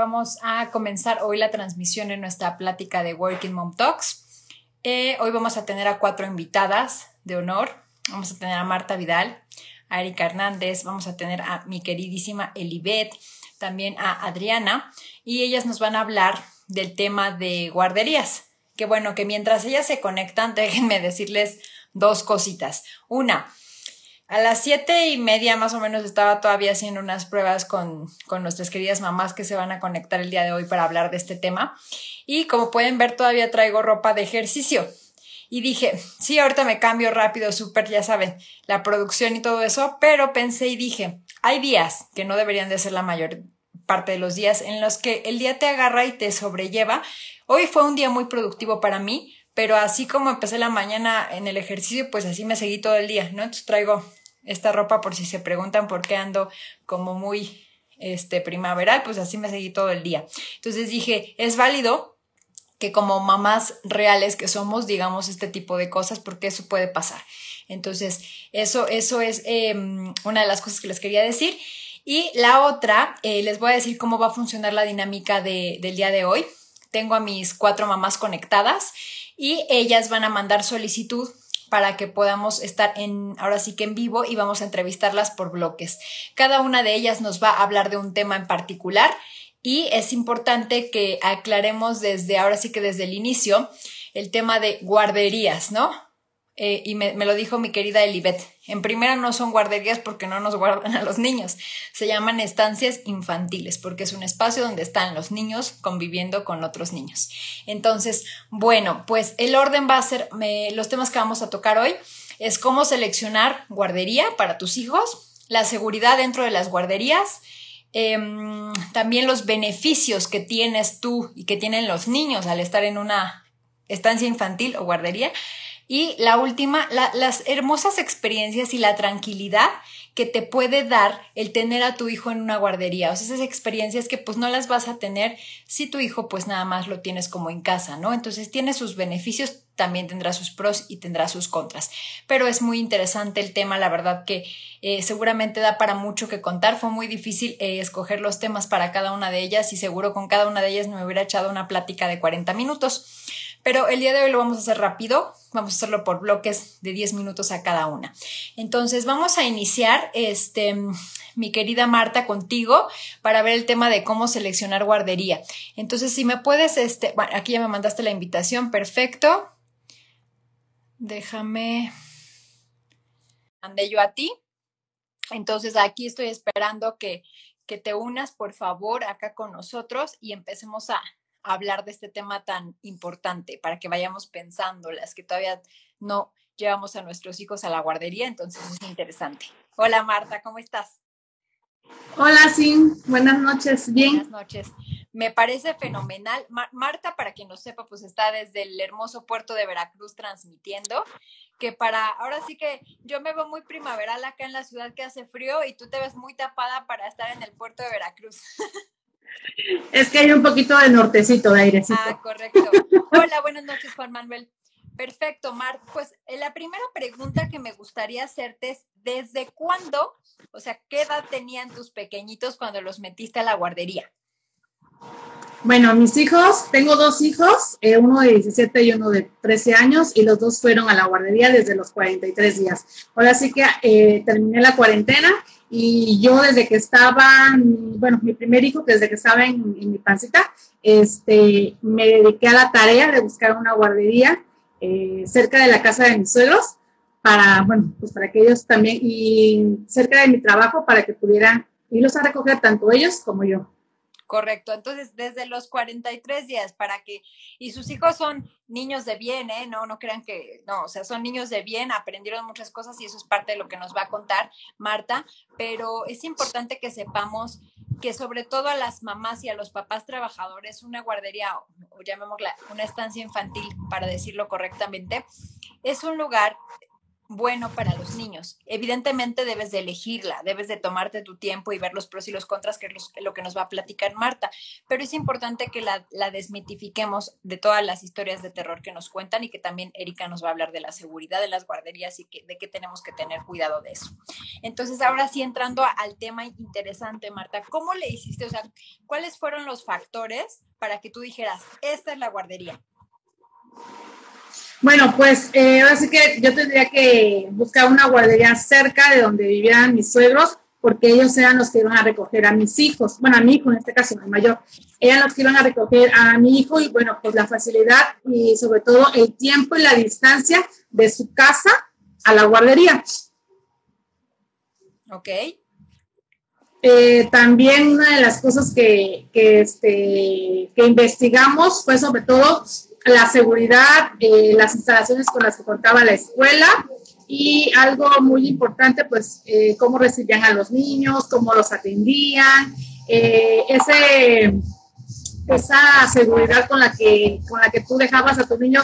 vamos a comenzar hoy la transmisión en nuestra plática de Working Mom Talks. Eh, hoy vamos a tener a cuatro invitadas de honor. Vamos a tener a Marta Vidal, a Erika Hernández, vamos a tener a mi queridísima Elibet, también a Adriana, y ellas nos van a hablar del tema de guarderías. Que bueno, que mientras ellas se conectan, déjenme decirles dos cositas. Una, a las siete y media más o menos estaba todavía haciendo unas pruebas con, con, nuestras queridas mamás que se van a conectar el día de hoy para hablar de este tema. Y como pueden ver, todavía traigo ropa de ejercicio. Y dije, sí, ahorita me cambio rápido, súper, ya saben, la producción y todo eso, pero pensé y dije, hay días que no deberían de ser la mayor parte de los días en los que el día te agarra y te sobrelleva. Hoy fue un día muy productivo para mí, pero así como empecé la mañana en el ejercicio, pues así me seguí todo el día, ¿no? Entonces traigo esta ropa por si se preguntan por qué ando como muy este primaveral, pues así me seguí todo el día. Entonces dije, es válido que como mamás reales que somos digamos este tipo de cosas porque eso puede pasar. Entonces, eso, eso es eh, una de las cosas que les quería decir. Y la otra, eh, les voy a decir cómo va a funcionar la dinámica de, del día de hoy. Tengo a mis cuatro mamás conectadas y ellas van a mandar solicitud para que podamos estar en, ahora sí que en vivo y vamos a entrevistarlas por bloques. Cada una de ellas nos va a hablar de un tema en particular y es importante que aclaremos desde, ahora sí que desde el inicio, el tema de guarderías, ¿no? Eh, y me, me, lo dijo mi querida Elibet. En primera no son guarderías porque no nos guardan a los niños. Se llaman estancias infantiles porque es un espacio donde están los niños conviviendo con otros niños. Entonces, bueno, pues el orden va a ser, los temas que vamos a tocar hoy es cómo seleccionar guardería para tus hijos, la seguridad dentro de las guarderías, eh, también los beneficios que tienes tú y que tienen los niños al estar en una estancia infantil o guardería y la última, la, las hermosas experiencias y la tranquilidad que te puede dar el tener a tu hijo en una guardería. O sea, esas experiencias que pues no las vas a tener si tu hijo pues nada más lo tienes como en casa, ¿no? Entonces tiene sus beneficios, también tendrá sus pros y tendrá sus contras. Pero es muy interesante el tema, la verdad que eh, seguramente da para mucho que contar. Fue muy difícil eh, escoger los temas para cada una de ellas y seguro con cada una de ellas me hubiera echado una plática de 40 minutos. Pero el día de hoy lo vamos a hacer rápido, vamos a hacerlo por bloques de 10 minutos a cada una. Entonces vamos a iniciar, este, mi querida Marta, contigo para ver el tema de cómo seleccionar guardería. Entonces, si me puedes, este, aquí ya me mandaste la invitación, perfecto. Déjame, mandé yo a ti. Entonces, aquí estoy esperando que, que te unas, por favor, acá con nosotros y empecemos a, hablar de este tema tan importante para que vayamos pensando, las que todavía no llevamos a nuestros hijos a la guardería, entonces es interesante. Hola Marta, ¿cómo estás? Hola, sí, buenas noches, bien. Buenas noches. Me parece fenomenal. Marta, para quien no sepa, pues está desde el hermoso puerto de Veracruz transmitiendo, que para, ahora sí que yo me veo muy primaveral acá en la ciudad que hace frío y tú te ves muy tapada para estar en el puerto de Veracruz. Es que hay un poquito de nortecito de airecito. Ah, correcto. Hola, buenas noches, Juan Manuel. Perfecto, Mar. Pues eh, la primera pregunta que me gustaría hacerte es, ¿desde cuándo, o sea, qué edad tenían tus pequeñitos cuando los metiste a la guardería? Bueno, mis hijos, tengo dos hijos, eh, uno de 17 y uno de 13 años, y los dos fueron a la guardería desde los 43 días. Ahora sí que eh, terminé la cuarentena y yo desde que estaba, bueno, mi primer hijo, desde que estaba en, en mi pancita, este, me dediqué a la tarea de buscar una guardería eh, cerca de la casa de mis suegros para, bueno, pues para que ellos también, y cerca de mi trabajo para que pudieran irlos a recoger tanto ellos como yo. Correcto. Entonces, desde los 43 días para que, y sus hijos son niños de bien, ¿eh? No, no crean que, no, o sea, son niños de bien, aprendieron muchas cosas y eso es parte de lo que nos va a contar Marta, pero es importante que sepamos que sobre todo a las mamás y a los papás trabajadores, una guardería, o llamémosla una estancia infantil, para decirlo correctamente, es un lugar bueno para los niños. Evidentemente debes de elegirla, debes de tomarte tu tiempo y ver los pros y los contras, que es lo que nos va a platicar Marta, pero es importante que la, desmitifiquemos de todas las historias de terror que nos cuentan y que también Erika nos va a hablar de la seguridad de las guarderías y que, de que tenemos que tener cuidado de eso. Entonces, ahora sí, entrando al tema interesante, Marta, ¿cómo le hiciste? O sea, ¿cuáles fueron los factores para que tú dijeras, esta es la guardería? Bueno, pues eh, ahora sí que yo tendría que buscar una guardería cerca de donde vivieran mis suegros, porque ellos eran los que iban a recoger a mis hijos, bueno, a mi hijo en este caso, el mayor, eran los que iban a recoger a mi hijo y bueno, pues la facilidad y sobre todo el tiempo y la distancia de su casa a la guardería. Ok. Eh, también una de las cosas que, que, este, que investigamos fue sobre todo la seguridad, eh, las instalaciones con las que contaba la escuela y algo muy importante, pues, eh, cómo recibían a los niños, cómo los atendían, eh, ese, esa seguridad con la, que, con la que tú dejabas a tu niño,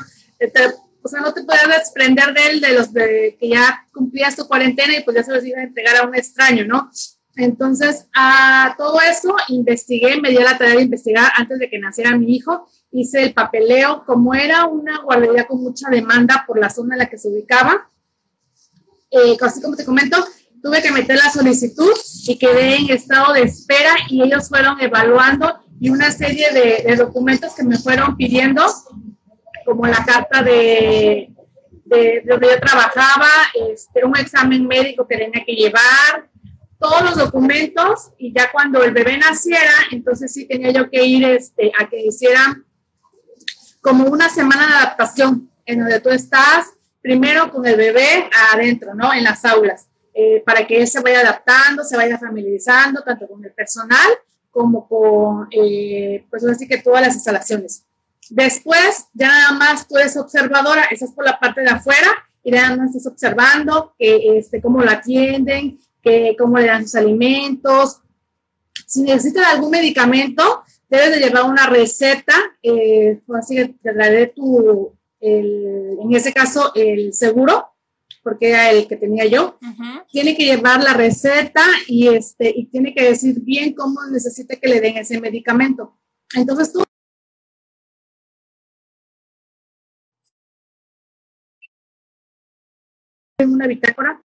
o sea, no te puedes desprender de él, de los que ya cumplías tu cuarentena y pues ya se los iba a entregar a un extraño, ¿no? Entonces, a todo eso investigué, me dio la tarea de investigar antes de que naciera mi hijo hice el papeleo, como era una guardería con mucha demanda por la zona en la que se ubicaba, eh, así como te comento, tuve que meter la solicitud y quedé en estado de espera y ellos fueron evaluando y una serie de, documentos que me fueron pidiendo, como la carta de, de, donde yo trabajaba, este, un examen médico que tenía que llevar, todos los documentos y ya cuando el bebé naciera, entonces sí tenía yo que ir este, a que hicieran como una semana de adaptación en donde tú estás primero con el bebé adentro, ¿no? En las aulas, eh, para que él se vaya adaptando, se vaya familiarizando, tanto con el personal como con, eh, pues así que todas las instalaciones. Después, ya nada más tú eres observadora, estás por la parte de afuera y nada más estás observando que, este, cómo la atienden, que, cómo le dan sus alimentos. Si necesitan algún medicamento, debes de llevar una receta, eh, así que te daré tu, en ese caso, el seguro, porque era el que tenía yo. Tiene que llevar la receta y, este, y tiene que decir bien cómo necesita que le den ese medicamento. Entonces tú en una bitácora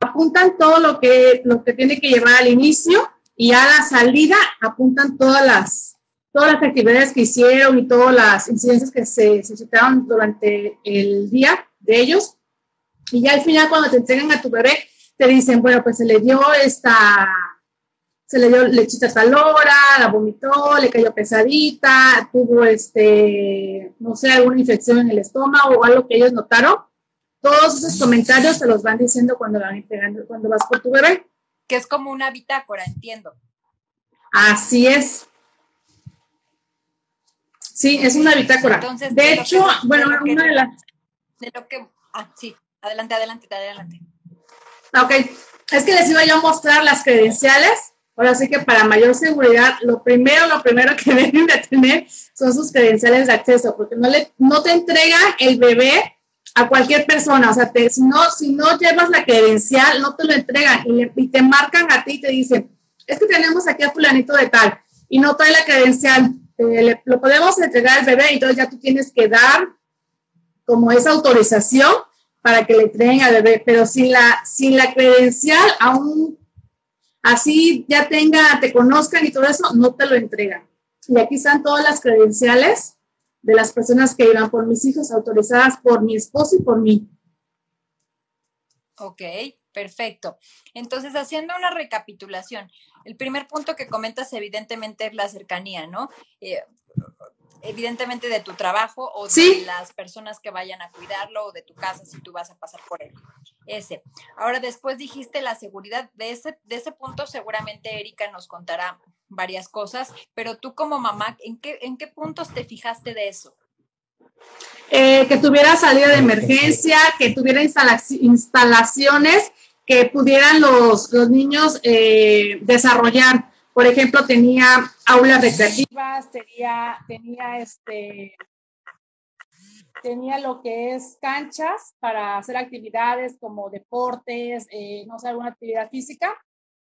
apuntan todo lo que lo que tiene que llevar al inicio y a la salida apuntan todas las, todas las actividades que hicieron y todas las incidencias que se suscitaron durante el día de ellos. Y ya al final, cuando te entregan a tu bebé, te dicen, bueno, pues se le dio esta, se le dio lechita tal hora, la vomitó, le cayó pesadita, tuvo este, no sé, alguna infección en el estómago o algo que ellos notaron. Todos esos comentarios te los van diciendo cuando van cuando vas por tu bebé que es como una bitácora, entiendo. Así es. Sí, es una bitácora. Entonces, de, hecho, bueno, una de las... De lo que... Ah, sí, adelante, adelante, adelante. Ok, es que les iba yo a mostrar las credenciales. Ahora sí que para mayor seguridad, lo primero, lo primero que deben de tener son sus credenciales de acceso, porque no, le, no te entrega el bebé a cualquier persona, o sea, si, no, si no llevas la credencial, no te lo entregan y, te marcan a ti y te dicen, es que tenemos aquí a fulanito de tal y no trae la credencial, eh, lo podemos entregar al bebé, entonces ya tú tienes que dar como esa autorización para que le entreguen al bebé, pero sin la, sin la credencial, aún así ya tenga, te conozcan y todo eso, no te lo entregan. Y aquí están todas las credenciales de las personas que iban por mis hijos, autorizadas por mi esposo y por mí. Ok, perfecto. Entonces, haciendo una recapitulación, el primer punto que comentas evidentemente es la cercanía, ¿no? Eh, evidentemente de tu trabajo o de las personas que vayan a cuidarlo o de tu casa si tú vas a pasar por él. Ese. Ahora después dijiste la seguridad. De ese, de ese punto seguramente Erika nos contará varias cosas, pero tú como mamá, ¿en qué, en qué puntos te fijaste de eso? Eh, que tuviera salida de emergencia, que tuviera instalaciones que pudieran los, los niños eh, desarrollar. Por ejemplo, tenía aulas recreativas, tenía, tenía este, tenía lo que es canchas para hacer actividades como deportes, eh, no sé, alguna actividad física.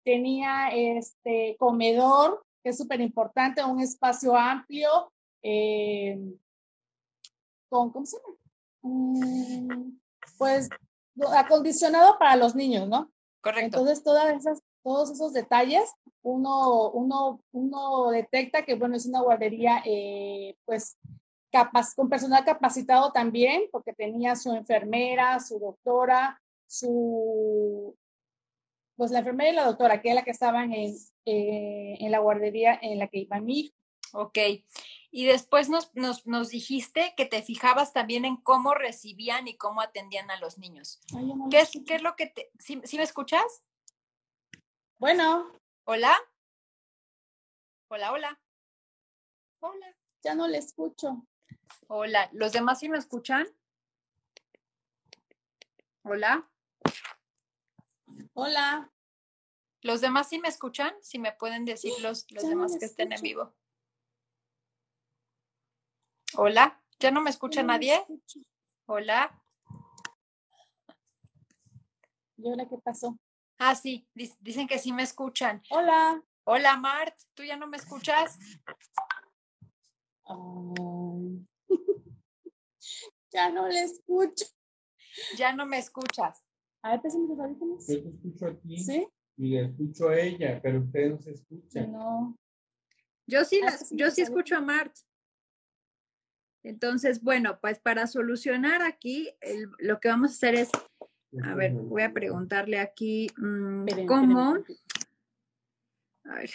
Tenía este comedor, que es súper importante, un espacio amplio, eh, con, ¿cómo se llama? Mm, pues acondicionado para los niños, ¿no? Correcto. Entonces, todas esas, todos esos detalles, uno, uno, uno detecta que, bueno, es una guardería, eh, pues, capaz, con personal capacitado también, porque tenía su enfermera, su doctora, su, pues la enfermera y la doctora, que es la que estaban en, eh, en la guardería en la que iba mi hijo. Ok. Y después nos, nos, nos, dijiste que te fijabas también en cómo recibían y cómo atendían a los niños. ¿Qué, es, ¿Qué, es, lo que te... ¿sí, me escuchas? Bueno. Hola. Hola, hola. Hola. Ya no le escucho. Hola. ¿Los demás sí me escuchan? Hola. Hola. ¿Los demás sí me escuchan? Si me pueden decir los, los demás que estén en vivo. Hola, ¿ya no me escucha nadie? Hola. ¿Y ahora qué pasó? Ah, sí, dicen que sí me escuchan. Hola. Hola, Mart, ¿tú ya no me escuchas? ya no le escucho. Ya no me escuchas. A ver, pésame los audífonos. Yo te escucho aquí. ¿Sí? Y le escucho a ella, pero usted no se escucha. No. Yo sí, las, yo sí escucho a Mart. Entonces, bueno, pues para solucionar aquí, el, lo que vamos a hacer es, a ver, voy a preguntarle aquí mmm, cómo. A ver.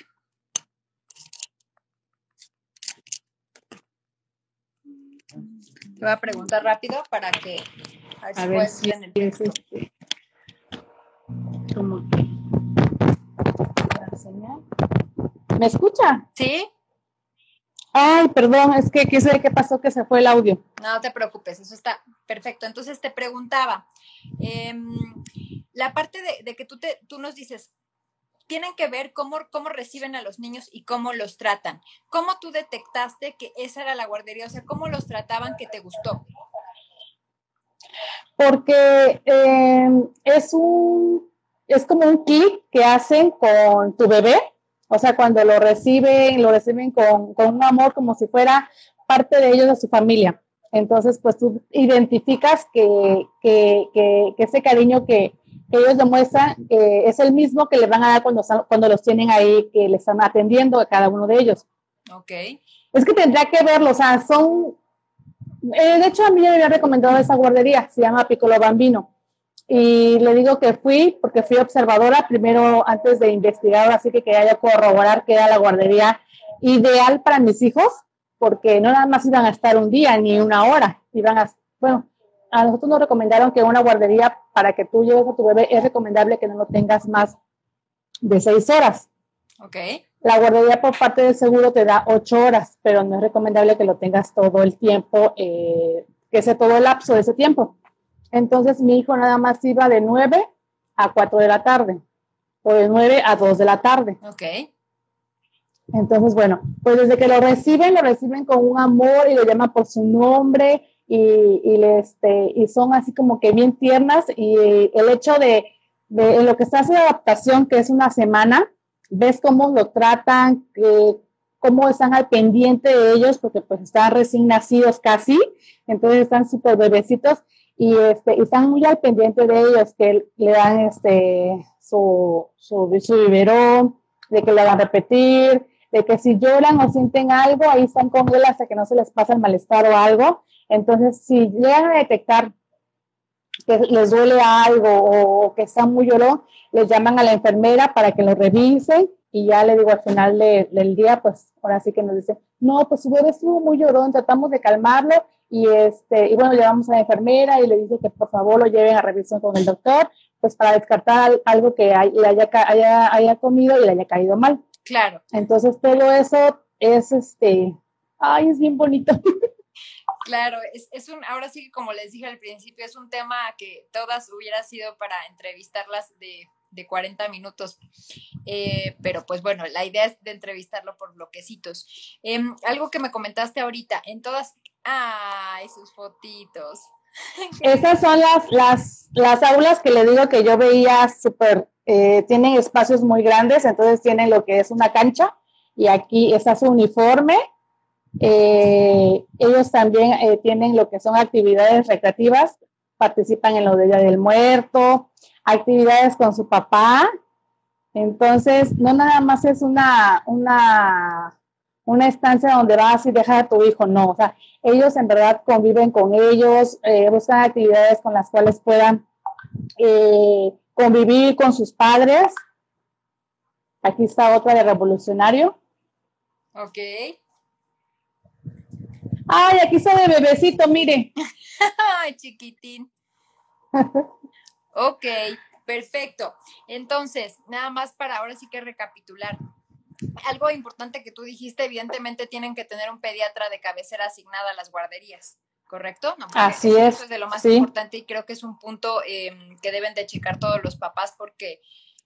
Te voy a preguntar rápido para que a ver si, a ver el texto. Este, ¿Me escucha? Sí. Ay, perdón, es que qué sé qué pasó que se fue el audio. No te preocupes, eso está perfecto. Entonces te preguntaba, eh, la parte de, de, que tú, te, tú nos dices, tienen que ver cómo, cómo reciben a los niños y cómo los tratan. ¿Cómo tú detectaste que esa era la guardería? O sea, ¿cómo los trataban que te gustó? Porque eh, es un, es como un clic que hacen con tu bebé o sea, cuando lo reciben, lo reciben con, con un amor como si fuera parte de ellos, de su familia. Entonces, pues tú identificas que, que, que, que ese cariño que, que, ellos demuestran eh, es el mismo que les van a dar cuando, cuando los tienen ahí, que le están atendiendo a cada uno de ellos. Ok. Es que tendría que verlo, o sea, son... Eh, de hecho, a mí me había recomendado esa guardería, se llama Piccolo Bambino y le digo que fui porque fui observadora primero antes de investigar, así que quería corroborar que era la guardería ideal para mis hijos, porque no nada más iban a estar un día ni una hora, iban a, bueno, a nosotros nos recomendaron que una guardería para que tú lleves a tu bebé es recomendable que no lo tengas más de seis horas. Ok. La guardería por parte del seguro te da ocho horas, pero no es recomendable que lo tengas todo el tiempo, eh, que sea todo el lapso de ese tiempo. Entonces mi hijo nada más iba de 9 a 4 de la tarde o de 9 a 2 de la tarde. Ok. Entonces, bueno, pues desde que lo reciben, lo reciben con un amor y lo llaman por su nombre y, y, este, y son así como que bien tiernas y el hecho de, de lo que está haciendo adaptación, que es una semana, ves cómo lo tratan, eh, cómo están al pendiente de ellos, porque pues están recién nacidos casi, entonces están súper bebecitos y, este, y están muy al pendiente de ellos, que le dan este, su, su, su biberón, de que van a repetir, de que si lloran o sienten algo, ahí están con él hasta que no se les pasa el malestar o algo. Entonces, si llegan a detectar que les duele algo o, que están muy llorón, les llaman a la enfermera para que lo revisen y ya le digo al final de, del día, pues ahora sí que nos dice, no, pues su bebé estuvo muy llorón, tratamos de calmarlo y, este, y bueno, llevamos a la enfermera y le dice que por favor lo lleven a revisión con el doctor, pues para descartar algo que le haya, haya, haya comido y le haya caído mal. Claro. Entonces todo eso es este, ay, es bien bonito. Claro, es, es, un, ahora sí que como les dije al principio, es un tema que todas hubiera sido para entrevistarlas de, de 40 minutos, eh, pero pues bueno, la idea es de entrevistarlo por bloquecitos. Eh, algo que me comentaste ahorita, en todas, Ay, sus fotitos. Esas son las, las, las aulas que le digo que yo veía súper, eh, tienen espacios muy grandes, entonces tienen lo que es una cancha y aquí está su uniforme. Eh, ellos también eh, tienen lo que son actividades recreativas, participan en lo de Día del Muerto, actividades con su papá. Entonces, no nada más es una, una, una estancia donde vas y dejas a tu hijo, no, o sea, ellos en verdad conviven con ellos, eh, buscan actividades con las cuales puedan eh, convivir con sus padres. Aquí está otra de revolucionario. Ok. Ay, aquí está de bebecito, mire. Ay, chiquitín. ok, perfecto. Entonces, nada más para ahora sí que recapitular. Algo importante que tú dijiste, evidentemente tienen que tener un pediatra de cabecera asignada a las guarderías. ¿Correcto? No, Así eso, es. Eso es de lo más importante y creo que es un punto eh, que deben de checar todos los papás porque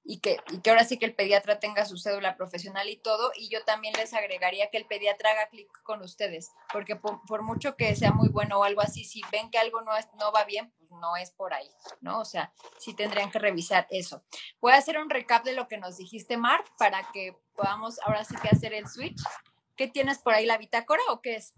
y que, y que ahora sí que el pediatra tenga su cédula profesional y todo. Y yo también les agregaría que el pediatra haga clic con ustedes, porque por, mucho que sea muy bueno o algo así, si ven que algo no, es, no va bien, pues no es por ahí, ¿no? O sea, sí tendrían que revisar eso. Voy a hacer un recap de lo que nos dijiste, Mar, para que podamos ahora sí que hacer el switch. ¿Qué tienes por ahí, la bitácora o qué es?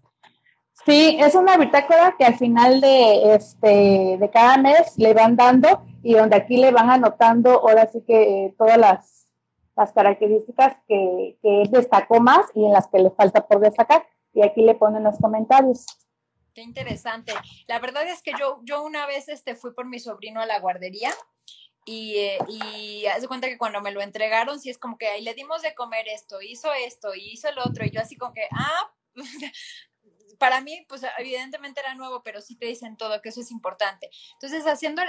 Sí, es una bitácora que al final de, este, de cada mes le van dando y donde aquí le van anotando ahora sí que eh, todas las, las características que, que, destacó más y en las que le falta por destacar. Y aquí le ponen los comentarios. Qué interesante. La verdad es que yo, yo una vez este, fui por mi sobrino a la guardería y, eh, y haz de cuenta que cuando me lo entregaron, sí es como que ahí le dimos de comer esto, hizo esto hizo el otro, y yo así como que, ah, para mí, pues evidentemente era nuevo, pero sí te dicen todo, que eso es importante. Entonces, haciendo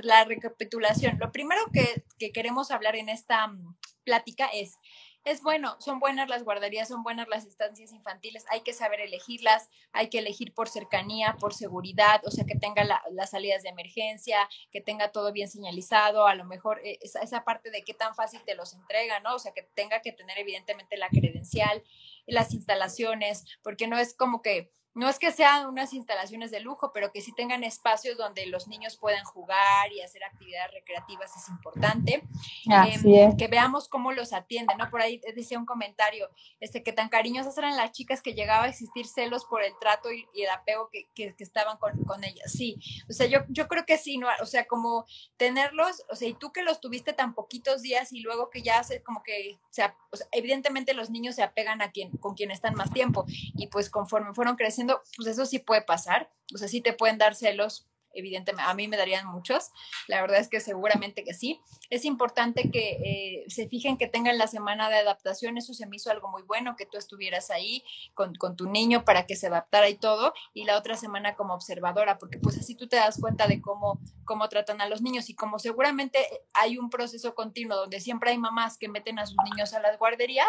la recapitulación, lo primero que, que, queremos hablar en esta mm, plática es es bueno, son buenas las guarderías, son buenas las estancias infantiles, hay que saber elegirlas, hay que elegir por cercanía, por seguridad, o sea, que tenga las salidas de emergencia, que tenga todo bien señalizado, a lo mejor eh, esa, esa, parte de qué tan fácil te los entrega, ¿no? O sea, que tenga que tener evidentemente la credencial, las instalaciones, porque no es como que no es que sean unas instalaciones de lujo, pero que sí tengan espacios donde los niños puedan jugar y hacer actividades recreativas es importante. Em, que veamos cómo los atienden, ¿no? Por ahí decía un comentario, este, que tan cariñosas eran las chicas que llegaba a existir celos por el trato y, el apego que, que, estaban con, con, ellas. Sí, o sea, yo, yo creo que sí, ¿no? O sea, como tenerlos, o sea, y tú que los tuviste tan poquitos días y luego que ya hace como que, o sea, evidentemente los niños se apegan a quien, con quien están más tiempo y pues conforme fueron creciendo, pues eso sí puede pasar, o sea, sí te pueden dar celos, evidentemente, a mí me darían muchos, la verdad es que seguramente que sí. Es importante que eh, se fijen que tengan la semana de adaptación, eso se me hizo algo muy bueno, que tú estuvieras ahí con, con, tu niño para que se adaptara y todo, y la otra semana como observadora, porque pues así tú te das cuenta de cómo, cómo tratan a los niños y como seguramente hay un proceso continuo donde siempre hay mamás que meten a sus niños a las guarderías,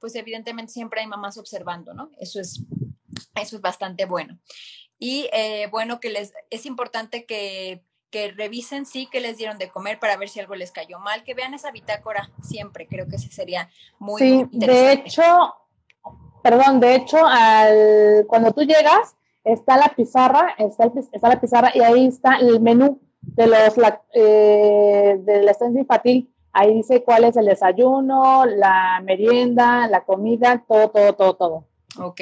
pues evidentemente siempre hay mamás observando, ¿no? Eso es eso es bastante bueno. Y eh, bueno, que les es importante que, que revisen, sí, que les dieron de comer para ver si algo les cayó mal, que vean esa bitácora siempre, creo que ese sería muy, sí, De hecho, perdón, de hecho, al, cuando tú llegas, está la pizarra, está, está la pizarra y ahí está el menú de los eh, de la estancia infantil. Ahí dice cuál es el desayuno, la merienda, la comida, todo, todo, todo, todo. Ok,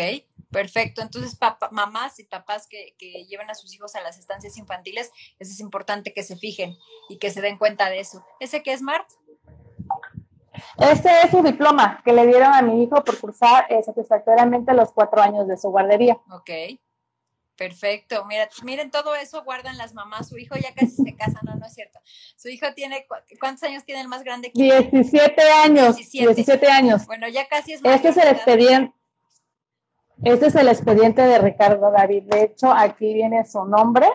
Perfecto. Entonces, mamás y papás que, que, llevan a sus hijos a las estancias infantiles, eso es importante que se fijen y que se den cuenta de eso. ¿Ese qué es, Mart? Este es su diploma que le dieron a mi hijo por cursar eh, satisfactoriamente los cuatro años de su guardería. Ok. Perfecto, Mira, miren todo eso guardan las mamás, su hijo ya casi se casa, no, no es cierto. Su hijo tiene, ¿cuántos años tiene el más grande? 17 años, 17. años. Bueno, ya casi es Este es el expediente, este es el expediente de Ricardo David. De hecho, aquí viene su nombre.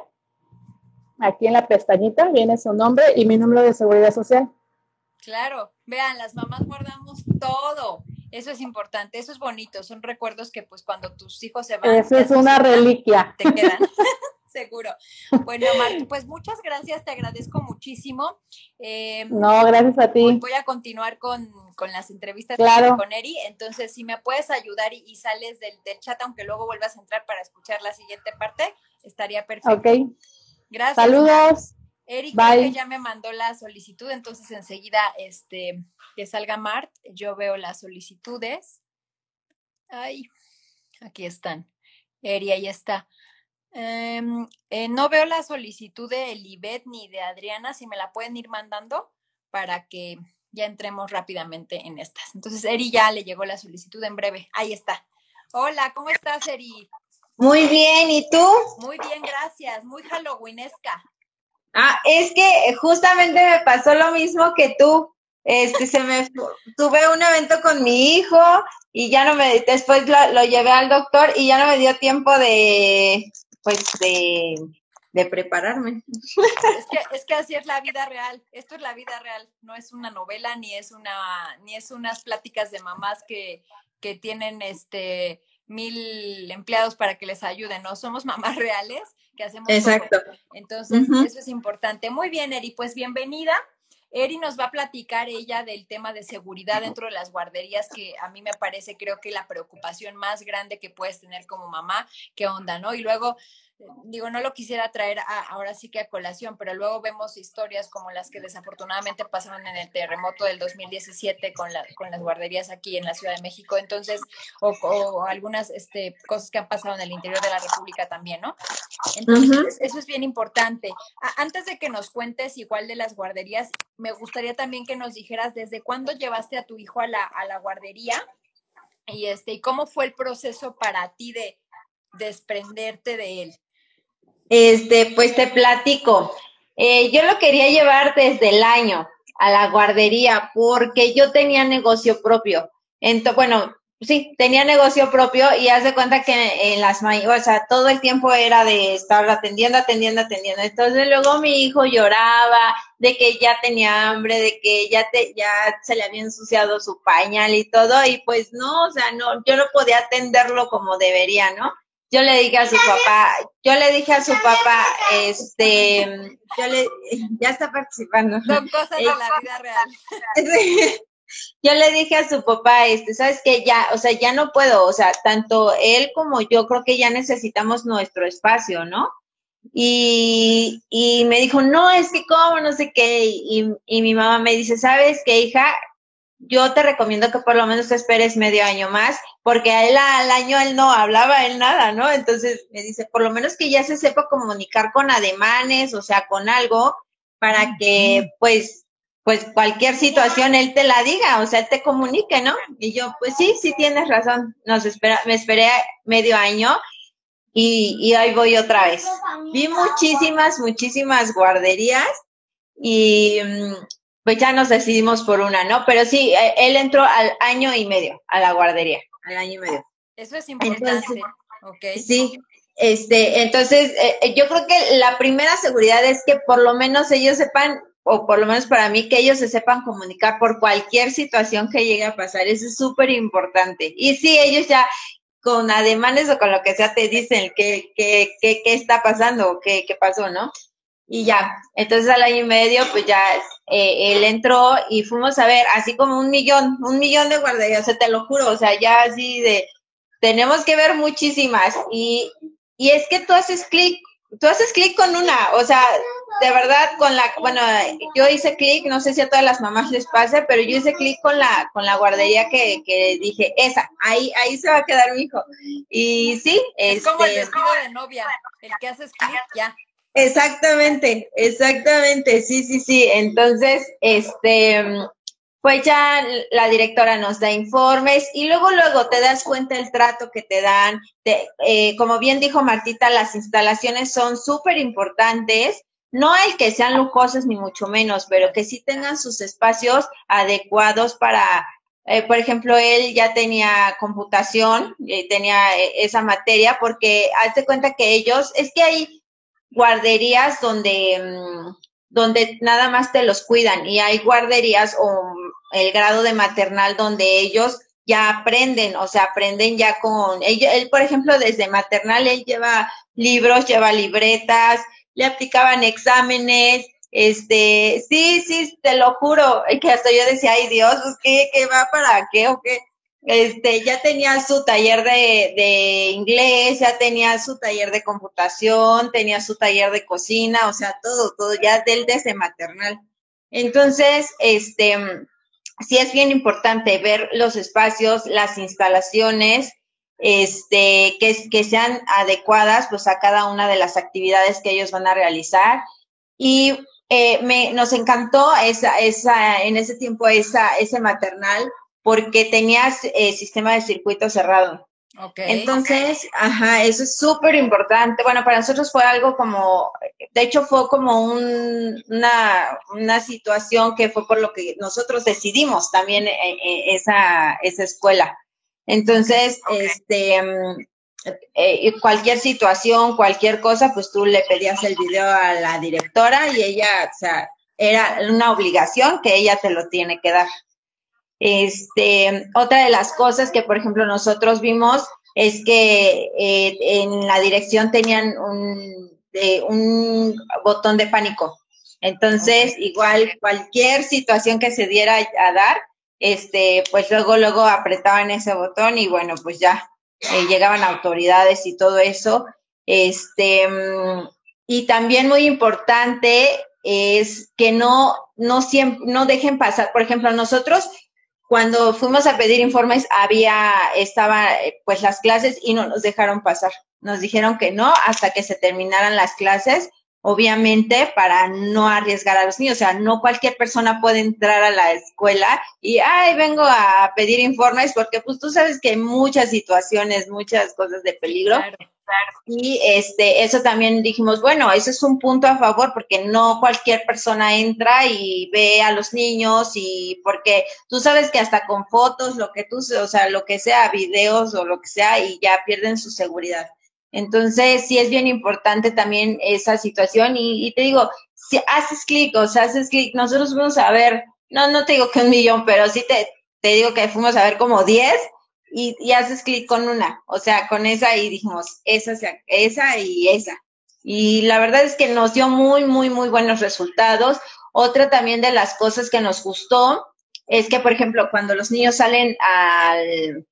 Aquí en la pestañita viene su nombre y mi número de seguridad social. Claro, vean, las mamás guardamos todo. Eso es importante, eso es bonito, son recuerdos que pues cuando tus hijos se van. Eso es una reliquia. Te quedan. Seguro. Bueno, Marta, pues muchas gracias, te agradezco muchísimo. Eh, no, gracias a ti. Voy a continuar con, las entrevistas claro. con Eri, entonces si me puedes ayudar y, sales del, chat, aunque luego vuelvas a entrar para escuchar la siguiente parte, estaría perfecto. Ok. Gracias. Saludos. Eri, que ya me mandó la solicitud, entonces enseguida este, que salga Mart, yo veo las solicitudes. Ay, aquí están. Eri, ahí está. Em, eh, no veo la solicitud de Elibet ni de Adriana, si me la pueden ir mandando para que ya entremos rápidamente en estas. Entonces, Eri ya le llegó la solicitud en breve. Ahí está. Hola, ¿cómo estás, Eri? Muy bien, ¿y tú? Muy bien, gracias. Muy halloweenesca. Ah, es que justamente me pasó lo mismo que tú. Este, se me tuve un evento con mi hijo y ya no me, después lo llevé al doctor y ya no me dio tiempo de, pues de, de prepararme. Es que, es que así es la vida real. Esto es la vida real. No es una novela, ni es una, ni es unas pláticas de mamás que, que tienen este mil empleados para que les ayuden, ¿no? Somos mamás reales que hacemos. Exacto. Entonces, eso es importante. Muy bien, Eri, pues bienvenida. Eri nos va a platicar ella del tema de seguridad dentro de las guarderías, que a mí me parece, creo que la preocupación más grande que puedes tener como mamá, qué onda, ¿no? Y luego digo, no lo quisiera traer ahora sí que a colación, pero luego vemos historias como las que desafortunadamente pasaron en el terremoto del 2017 con, la, con las guarderías aquí en la Ciudad de México, entonces, o, algunas este, cosas que han pasado en el interior de la República también, ¿no? Entonces, eso es bien importante. antes de que nos cuentes igual de las guarderías, me gustaría también que nos dijeras desde cuándo llevaste a tu hijo a la, a la guardería y, este, y cómo fue el proceso para ti de desprenderte de él. Este, pues te platico. Eh, yo lo quería llevar desde el año a la guardería porque yo tenía negocio propio. Entonces, bueno, sí, tenía negocio propio y haz de cuenta que en las o sea, todo el tiempo era de estar atendiendo, atendiendo, atendiendo. Entonces luego mi hijo lloraba de que ya tenía hambre, de que ya te, ya se le había ensuciado su pañal y todo, y pues no, o sea, no, yo no podía atenderlo como debería, ¿no? Yo le dije a su papá, yo le dije a su papá, este, yo le, ya está participando. Son cosas de la vida real. yo le dije a su papá, este, sabes que ya, o sea, ya no puedo, o sea, tanto él como yo creo que ya necesitamos nuestro espacio, ¿no? Y, y me dijo, no, es que cómo, no sé qué, y, y mi mamá me dice, ¿sabes qué, hija? Yo te recomiendo que por lo menos te esperes medio año más, porque él al año él no hablaba él nada, ¿no? Entonces me dice, por lo menos que ya se sepa comunicar con ademanes, o sea, con algo, para que pues, pues cualquier situación él te la diga, o sea, él te comunique, ¿no? Y yo, pues sí, sí tienes razón, nos espera, me esperé medio año y, y ahí voy otra vez. Vi muchísimas, muchísimas guarderías y mm, pues ya nos decidimos por una, ¿no? Pero sí, eh, él entró al año y medio a la guardería, al año y medio. Eso es importante. Sí, este, entonces eh, eh, yo creo que la primera seguridad es que por lo menos ellos sepan, o por lo menos para mí, que ellos se sepan comunicar por cualquier situación que llegue a pasar. Eso es súper importante. Y sí, ellos ya con ademanes o con lo que sea te dicen qué qué qué está pasando qué, qué pasó, ¿no? Y ya, entonces al año y medio, pues ya eh, él entró y fuimos a ver, así como un millón, un millón de guarderías, o sea, te lo juro, o sea, ya así de, tenemos que ver muchísimas. Y, y es que tú haces clic, tú haces clic con una, o sea, de verdad, con la, bueno, yo hice clic, no sé si a todas las mamás les pase, pero yo hice clic con la, con la guardería que, que dije, esa, ahí, ahí se va a quedar mi hijo. Y sí, es como el este, vestido de novia, el que haces clic, ya. Exactamente, exactamente, sí, sí, sí. Entonces, este, pues ya la directora nos da informes y luego, luego te das cuenta el trato que te dan. eh, como bien dijo Martita, las instalaciones son súper importantes. No hay que sean lujosas ni mucho menos, pero que sí tengan sus espacios adecuados para, eh, por ejemplo, él ya tenía computación, eh, tenía eh, esa materia, porque hazte cuenta que ellos, es que hay guarderías donde, mm, donde nada más te los cuidan y hay guarderías o el grado de maternal donde ellos ya aprenden, o sea, aprenden ya con, él, él, por ejemplo, desde maternal, él lleva libros, lleva libretas, le aplicaban exámenes, este, sí, sí, te lo juro, que hasta yo decía, ay Dios, pues, ¿qué, qué va para qué o qué? Este, ya tenía su taller de, de inglés, ya tenía su taller de computación, tenía su taller de cocina, o sea, todo, todo, ya del desde maternal. Entonces, este, sí es bien importante ver los espacios, las instalaciones, este, que, que sean adecuadas pues a cada una de las actividades que ellos van a realizar. Y eh, me, nos encantó esa, esa, en ese tiempo esa, ese maternal porque tenías eh, sistema de circuito cerrado. Okay, Entonces, okay. ajá, eso es súper importante. Bueno, para nosotros fue algo como, de hecho fue como un, una, una situación que fue por lo que nosotros decidimos también eh, eh, esa, esa escuela. Entonces, okay. este, eh, cualquier situación, cualquier cosa, pues tú le pedías el video a la directora y ella, o sea, era una obligación que ella te lo tiene que dar. Este, otra de las cosas que, por ejemplo, nosotros vimos es que eh, en la dirección tenían un, eh, un botón de pánico. Entonces, igual cualquier situación que se diera a dar, este, pues luego, luego apretaban ese botón y bueno, pues ya eh, llegaban autoridades y todo eso. Este, y también muy importante es que no, no siempre, no dejen pasar, por ejemplo, nosotros cuando fuimos a pedir informes había, estaba pues las clases y no nos dejaron pasar. Nos dijeron que no hasta que se terminaran las clases, obviamente para no arriesgar a los niños. O sea, no cualquier persona puede entrar a la escuela y, ay, vengo a pedir informes porque pues tú sabes que hay muchas situaciones, muchas cosas de peligro. Claro. Y este, eso también dijimos, bueno, eso es un punto a favor porque no cualquier persona entra y ve a los niños y porque tú sabes que hasta con fotos, lo que tú, o sea, lo que sea, videos o lo que sea, y ya pierden su seguridad. Entonces, sí es bien importante también esa situación y, te digo, si haces clic, o sea, haces clic, nosotros fuimos a ver, no, no te digo que un millón, pero sí te, te digo que fuimos a ver como 10 y, y haces clic con una, o sea, con esa y dijimos, esa, esa y esa. Y la verdad es que nos dio muy, muy, muy buenos resultados. Otra también de las cosas que nos gustó es que, por ejemplo, cuando los niños salen al,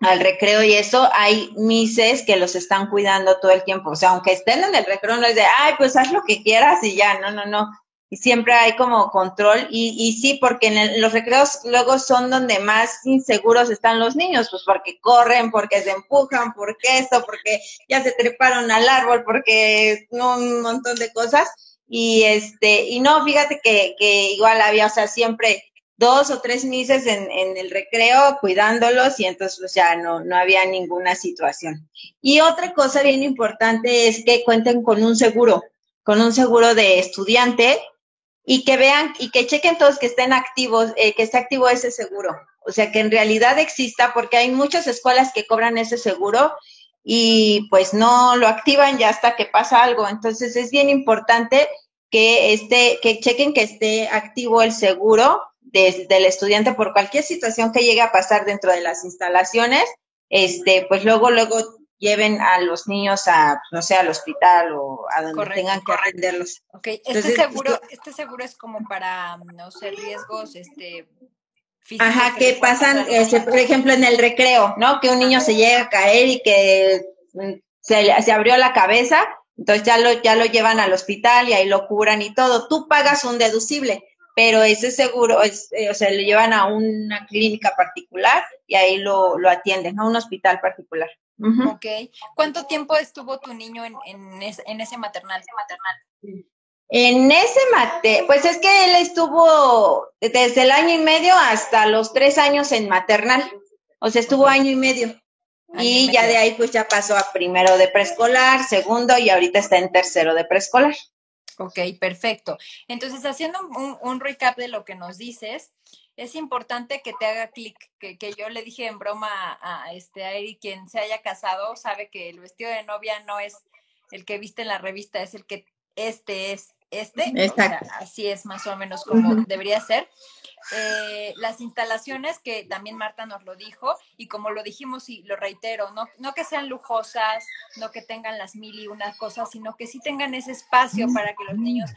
al recreo y eso, hay mises que los están cuidando todo el tiempo. O sea, aunque estén en el recreo, no es de, ay, pues haz lo que quieras y ya, no, no, no y siempre hay como control y, y sí, porque en el, los recreos luego son donde más inseguros están los niños, pues porque corren, porque se empujan, porque esto, porque ya se treparon al árbol, porque un montón de cosas y este, y no, fíjate que, que igual había, o sea, siempre dos o tres mises en, en el recreo cuidándolos y entonces pues ya no, no había ninguna situación. Y otra cosa bien importante es que cuenten con un seguro, con un seguro de estudiante y que vean y que chequen todos que estén activos, eh, que esté activo ese seguro. O sea, que en realidad exista, porque hay muchas escuelas que cobran ese seguro y pues no lo activan ya hasta que pasa algo. Entonces es bien importante que esté, que chequen que esté activo el seguro de, del estudiante por cualquier situación que llegue a pasar dentro de las instalaciones. Este, pues luego, luego lleven a los niños a, no sé, al hospital o a donde correcto, tengan que atenderlos. Ok, este Entonces, seguro, este seguro es como para, no sé, riesgos, este, físicos. Ajá, que, que pasan, este, por ejemplo, en el recreo, ¿no? Que un niño se llega a caer y que mm, se, se abrió la cabeza, entonces ya lo, ya lo llevan al hospital y ahí lo curan y todo. Tú pagas un deducible, pero ese seguro, es, eh, o sea, lo llevan a una clínica particular y ahí lo, lo atienden, ¿no? A un hospital particular. Uh -huh. Ok. ¿Cuánto tiempo estuvo tu niño en, en, ese, en ese maternal? maternal? En ese mate, pues es que él estuvo desde el año y medio hasta los tres años en maternal. O sea, estuvo okay. año y medio. Año y, y medio. ya de ahí pues ya pasó a primero de preescolar, segundo y ahorita está en tercero de preescolar. Ok, perfecto. Entonces, haciendo un, un, recap de lo que nos dices, es importante que te haga clic, que, que, yo le dije en broma a, a, este, a Eric, quien se haya casado, sabe que el vestido de novia no es el que viste en la revista, es el que este es este. O sea, así es más o menos como uh -huh. debería ser. eh, las instalaciones, que también Marta nos lo dijo, y como lo dijimos y lo reitero, no, no que sean lujosas, no que tengan las mil y una cosas, sino que sí tengan ese espacio para que los niños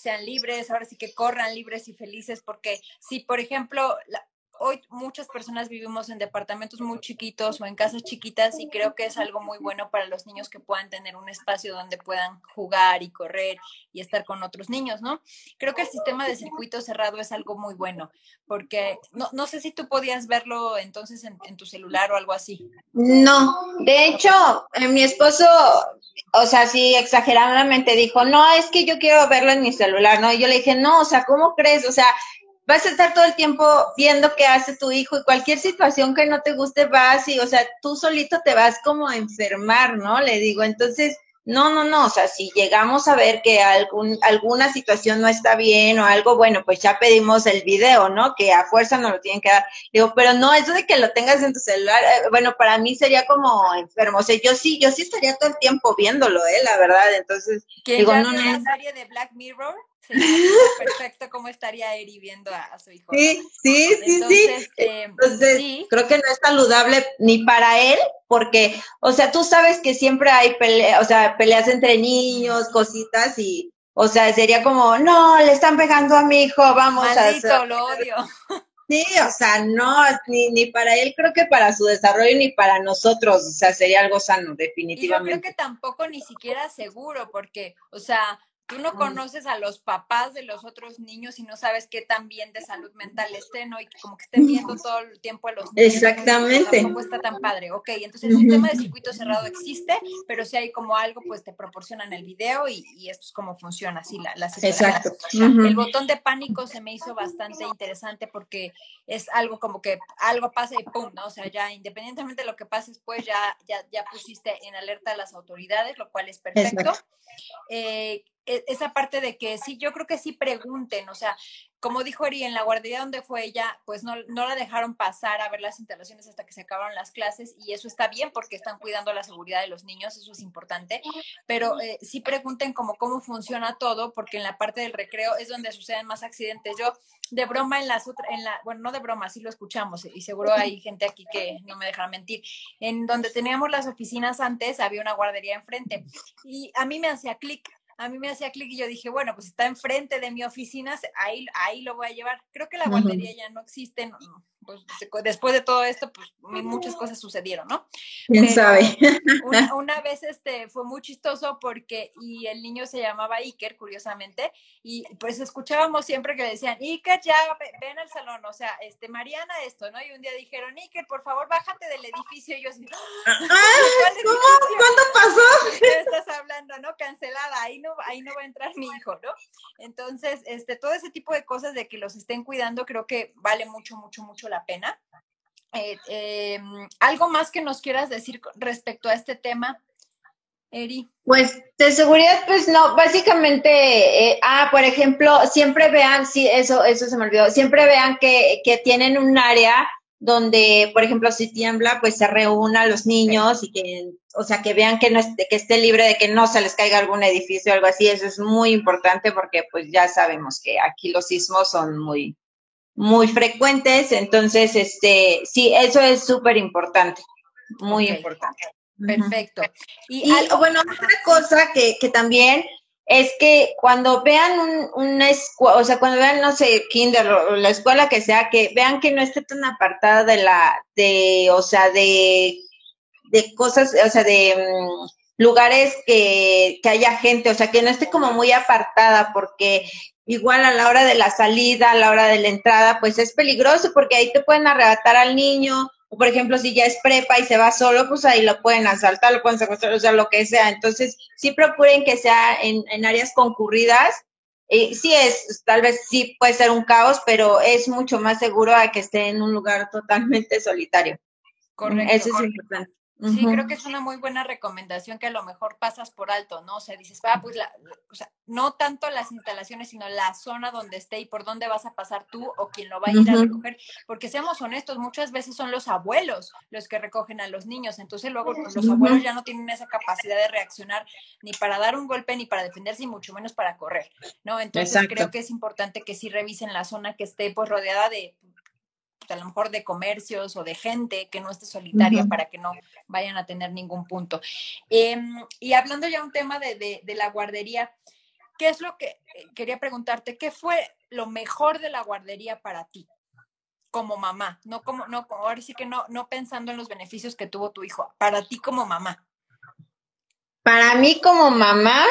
sean libres, ahora sí que corran libres y felices, porque si, por ejemplo, la, hoy muchas personas vivimos en departamentos muy chiquitos o en casas chiquitas y creo que es algo muy bueno para los niños que puedan tener un espacio donde puedan jugar y correr y estar con otros niños, ¿no? Creo que el sistema de circuito cerrado es algo muy bueno, porque no, no sé si tú podías verlo entonces en, tu celular o algo así. No, de hecho, eh, mi esposo, o sea, sí, exageradamente dijo, no, es que yo quiero verlo en mi celular, ¿no? Y yo le dije, no, o sea, ¿cómo crees? O sea, vas a estar todo el tiempo viendo qué hace tu hijo y cualquier situación que no te guste vas y, o sea, tú solito te vas como a enfermar, ¿no? Le digo, entonces, no, no, no, o sea, si llegamos a ver que algún, alguna situación no está bien o algo, bueno, pues ya pedimos el video, ¿no? Que a fuerza nos lo tienen que dar. Digo, pero no, eso de que lo tengas en tu celular, eh, bueno, para mí sería como enfermo. O sea, yo sí, yo sí estaría todo el tiempo viéndolo, ¿eh? La verdad, entonces. Digo, no, no. la serie de Black Mirror? perfecto cómo estaría Eri viendo a, su hijo. Sí, sí, sí, sí. Eh, Entonces, sí. creo que no es saludable ni para él, porque, o sea, tú sabes que siempre hay peleas, o sea, peleas entre niños, cositas y, o sea, sería como, no, le están pegando a mi hijo, vamos Maldito, a... lo odio. Sí, o sea, no, ni, ni para él, creo que para su desarrollo, ni para nosotros, o sea, sería algo sano, definitivamente. Y yo creo que tampoco ni siquiera seguro, porque, o sea, Tú no conoces a los papás de los otros niños y no sabes qué tan bien de salud mental estén, ¿no? Y como que estén viendo todo el tiempo a los niños. Exactamente. Tampoco está tan padre. Ok, entonces el sistema de circuito cerrado existe, pero si hay como algo, pues te proporcionan el video y, esto es como funciona, así la, la Exacto. El botón de pánico se me hizo bastante interesante porque es algo como que algo pasa y pum, ¿no? O sea, ya independientemente de lo que pase después, ya, ya, ya pusiste en alerta a las autoridades, lo cual es perfecto. Eh, esa parte de que sí, yo creo que sí pregunten, o sea, como dijo Eri, en la guardería donde fue ella, pues no, no la dejaron pasar a ver las instalaciones hasta que se acabaron las clases y eso está bien porque están cuidando la seguridad de los niños, eso es importante, pero eh, sí pregunten como cómo funciona todo porque en la parte del recreo es donde suceden más accidentes. Yo de broma en las en la, bueno, no de broma, sí lo escuchamos y seguro hay gente aquí que no me dejará mentir, en donde teníamos las oficinas antes había una guardería enfrente y a mí me hacía clic a mí me hacía clic y yo dije, bueno, pues está enfrente de mi oficina, ahí, ahí lo voy a llevar. Creo que la guardería ya no existe, no, pues, después de todo esto, pues muchas cosas sucedieron, ¿no? ¿Quién sabe? Una, vez este, fue muy chistoso porque, y el niño se llamaba Iker, curiosamente, y pues escuchábamos siempre que le decían, Iker, ya ven al salón, o sea, este, Mariana, esto, ¿no? Y un día dijeron, Iker, por favor, bájate del edificio, y yo así, ¡Ah! ¿Cómo? ¿Cuándo pasó? ¿Qué estás hablando, no? Cancelada, ahí no, ahí no va a entrar mi hijo, ¿no? Entonces, este, todo ese tipo de cosas de que los estén cuidando, creo que vale mucho, mucho, mucho la pena. Eh, em, ¿Algo más que nos quieras decir respecto a este tema, Eri? Pues de seguridad, pues no, básicamente, eh, ah, por ejemplo, siempre vean, sí, eso, eso se me olvidó, siempre vean que, que tienen un área donde, por ejemplo, si tiembla, pues se reúna a los niños y que, o sea, que vean que no esté, que esté libre de que no se les caiga algún edificio o algo así. Eso es muy importante porque, pues, ya sabemos que aquí los sismos son muy, muy frecuentes, entonces, este, sí, eso es súper importante, muy importante. Perfecto. Y, bueno, otra cosa que, que, también es que cuando vean un, una escuela, o sea, cuando vean, no sé, kinder o la escuela que sea, que vean que no esté tan apartada de la, de, o sea, de, de cosas, o sea, de mm, lugares que, que haya gente, o sea, que no esté como muy apartada, porque igual a la hora de la salida, a la hora de la entrada, pues es peligroso porque ahí te pueden arrebatar al niño, o por ejemplo, si ya es prepa y se va solo, pues ahí lo pueden asaltar, lo pueden secuestrar, o sea, lo que sea. Entonces, sí procuren que sea en, en áreas concurridas. Eh, sí es, tal vez sí puede ser un caos, pero es mucho más seguro a que esté en un lugar totalmente solitario. Correcto. Eso es importante. Sí, creo que es una muy buena recomendación que a lo mejor pasas por alto, ¿no? O sea, dices, ah, pues, la, o sea, no tanto las instalaciones, sino la zona donde esté y por dónde vas a pasar tú o quien lo va a ir a recoger. Porque seamos honestos, muchas veces son los abuelos los que recogen a los niños. Entonces, luego los abuelos ya no tienen esa capacidad de reaccionar ni para dar un golpe, ni para defenderse, y mucho menos para correr, ¿no? Entonces, creo que es importante que sí revisen la zona que esté, pues, rodeada de a lo mejor de comercios o de gente que no esté solitaria para que no vayan a tener ningún punto. Em, y hablando ya un tema de, de, la guardería, ¿qué es lo que eh, quería preguntarte? ¿Qué fue lo mejor de la guardería para ti? como mamá, no como, no, ahora sí que no, no pensando en los beneficios que tuvo tu hijo, para ti como mamá. Para mí como mamá,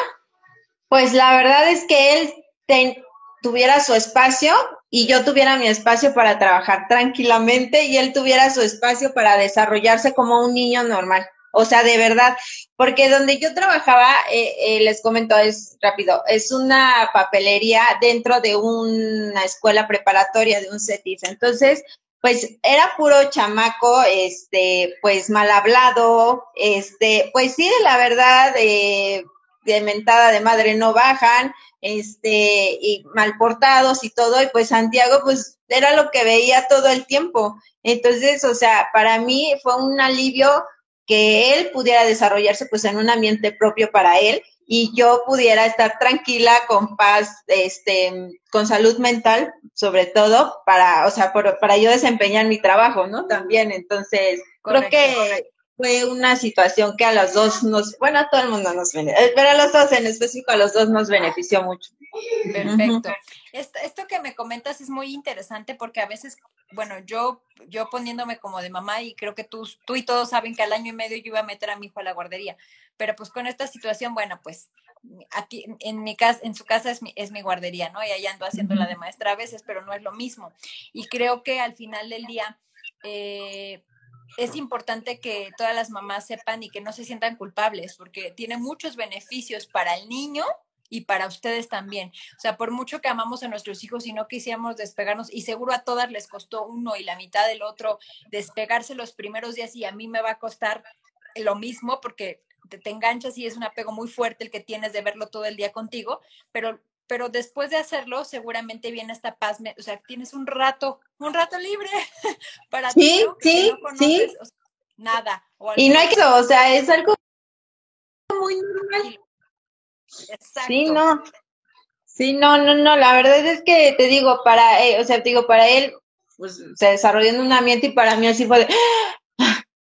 pues la verdad es que él tuviera su espacio y yo tuviera mi espacio para trabajar tranquilamente y él tuviera su espacio para desarrollarse como un niño normal. O sea, de verdad, porque donde yo trabajaba, eh, eh, les comento, es rápido, es una papelería dentro de una escuela preparatoria de un CETIS. Entonces, pues era puro chamaco, este, pues mal hablado, este, pues sí, la verdad, eh, de mentada de madre no bajan, este, y mal portados y todo, y pues Santiago, pues era lo que veía todo el tiempo. Entonces, o sea, para mí fue un alivio que él pudiera desarrollarse pues en un ambiente propio para él y yo pudiera estar tranquila, con paz, este, con salud mental, sobre todo, para, o sea, para yo desempeñar mi trabajo, ¿no? También, entonces, creo que fue una situación que a los dos nos, bueno, a todo el mundo nos benefició, eh, pero a los dos en específico, a los dos nos benefició mucho. Perfecto. esto, que me comentas es muy interesante porque a veces, bueno, yo, yo poniéndome como de mamá y creo que tú, tú y todos saben que al año y medio yo iba a meter a mi hijo a la guardería, pero pues con esta situación, bueno, pues aquí en mi casa, en su casa es mi, es mi guardería, ¿no? Y ahí ando haciendo la de maestra a veces, pero no es lo mismo. Y creo que al final del día, eh, es importante que todas las mamás sepan y que no se sientan culpables, porque tiene muchos beneficios para el niño y para ustedes también. O sea, por mucho que amamos a nuestros hijos y no quisiéramos despegarnos, y seguro a todas les costó uno y la mitad del otro despegarse los primeros días y a mí me va a costar lo mismo porque te, te enganchas y es un apego muy fuerte el que tienes de verlo todo el día contigo, pero pero después de hacerlo seguramente viene esta paz, o sea, tienes un rato, un rato libre para sí, sí, sí. nada. y no hay que, o sea, es algo muy normal. Exacto. Sí, no. Sí, no, no, no, la verdad es que te digo, para, eh, o sea, te digo, para él, pues se desarrolló en un ambiente y para mí así fue de,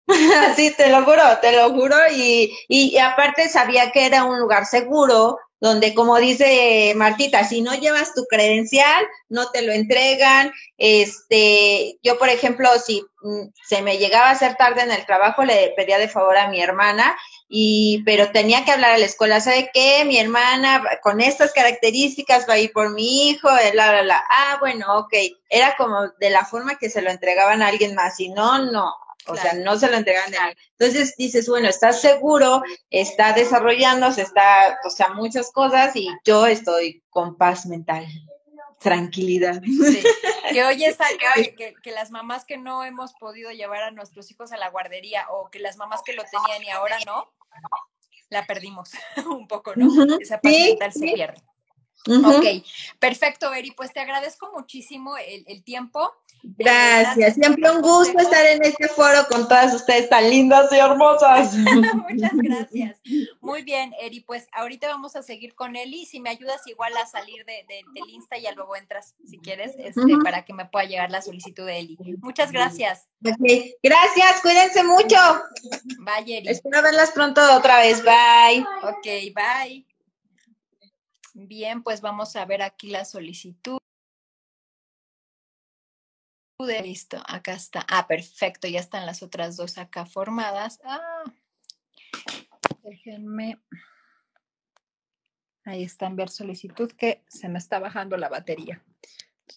sí, te lo juro, te lo juro, y, y aparte sabía que era un lugar seguro, donde como dice Martita, si no llevas tu credencial, no te lo entregan. Este, yo por ejemplo, si mm, se me llegaba a hacer tarde en el trabajo, le pedía de favor a mi hermana y pero tenía que hablar a la escuela, ¿sabe qué? Mi hermana con estas características va a ir por mi hijo, la la la. Ah, bueno, ok. Era como de la forma que se lo entregaban a alguien más, si no, no. O sea, no se lo entregan a Entonces dices, bueno, estás seguro, está desarrollándose, está, o sea, muchas cosas y yo estoy con paz mental, tranquilidad. Sí. Que hoy es algo que, que, las mamás que no hemos podido llevar a nuestros hijos a la guardería o que las mamás que lo tenían y ahora no, la perdimos un poco, ¿no? Esa paz mental se pierde. Ok, perfecto, Eri. Pues te agradezco muchísimo el, tiempo. Gracias, siempre un gusto estar en este foro con todas ustedes tan lindas y hermosas. Muchas gracias. Muy bien, Eri, pues ahorita vamos a seguir con Eli. Si me ayudas igual a salir de, del Insta, ya luego entras, si quieres, este, para que me pueda llegar la solicitud de Eli. Muchas gracias. Gracias, cuídense mucho. Bye, Eri. Espero verlas pronto otra vez. Bye. Ok, bye. Bien, pues vamos a ver aquí la solicitud. Listo, acá está. Ah, perfecto, ya están las otras dos acá formadas. Ah, déjenme. Ahí está enviar solicitud que se me está bajando la batería.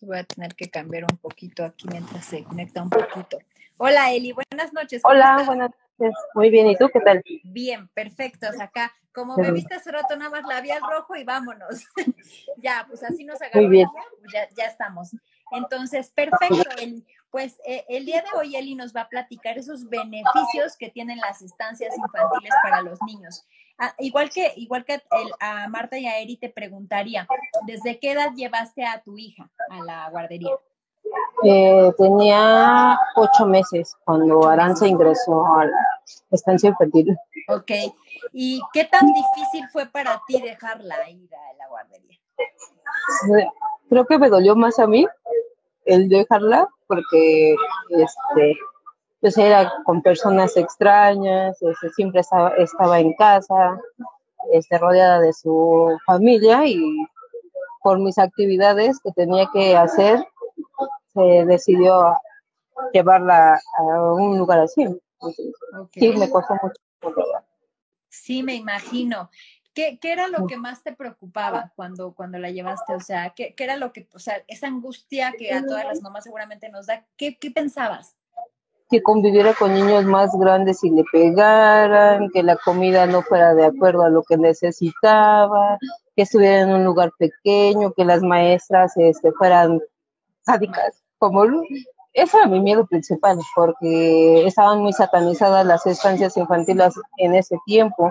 voy a tener que cambiar un poquito aquí mientras se conecta un poquito. Hola Eli, buenas noches. Hola, buenas noches. Muy bien, ¿y tú qué tal? Bien, perfectos. Acá, como me viste hace rato, nada más labial rojo y vámonos. ya, pues así nos agarramos. Muy bien. Ya, ya estamos. Entonces, perfecto, Eli. Pues eh, el día de hoy Eli nos va a platicar esos beneficios que tienen las estancias infantiles para los niños. Ah, igual que, igual que el- a Marta y a Eri te preguntaría, ¿desde qué edad llevaste a tu hija a la guardería? Eh, tenía ocho meses cuando Aranza ingresó a la estancia infantil. Ok. ¿Y qué tan difícil fue para ti dejarla ir a la guardería? Creo que me dolió más a mí el dejarla porque este pues era con personas extrañas, este, siempre estaba, estaba en casa, este, rodeada de su familia y por mis actividades que tenía que hacer se decidió llevarla a un lugar así. Entonces, sí, me costó mucho. Sí, me imagino. ¿Qué, qué era lo que más te preocupaba cuando, cuando la llevaste? O sea, ¿qué, qué era lo que, o sea, esa angustia que a todas las mamás seguramente nos da? ¿Qué, qué pensabas? que conviviera con niños más grandes y le pegaran, que la comida no fuera de acuerdo a lo que necesitaba, que estuviera en un lugar pequeño, que las maestras este, fueran sádicas, como ese era mi miedo principal, porque estaban muy satanizadas las estancias infantiles en ese tiempo.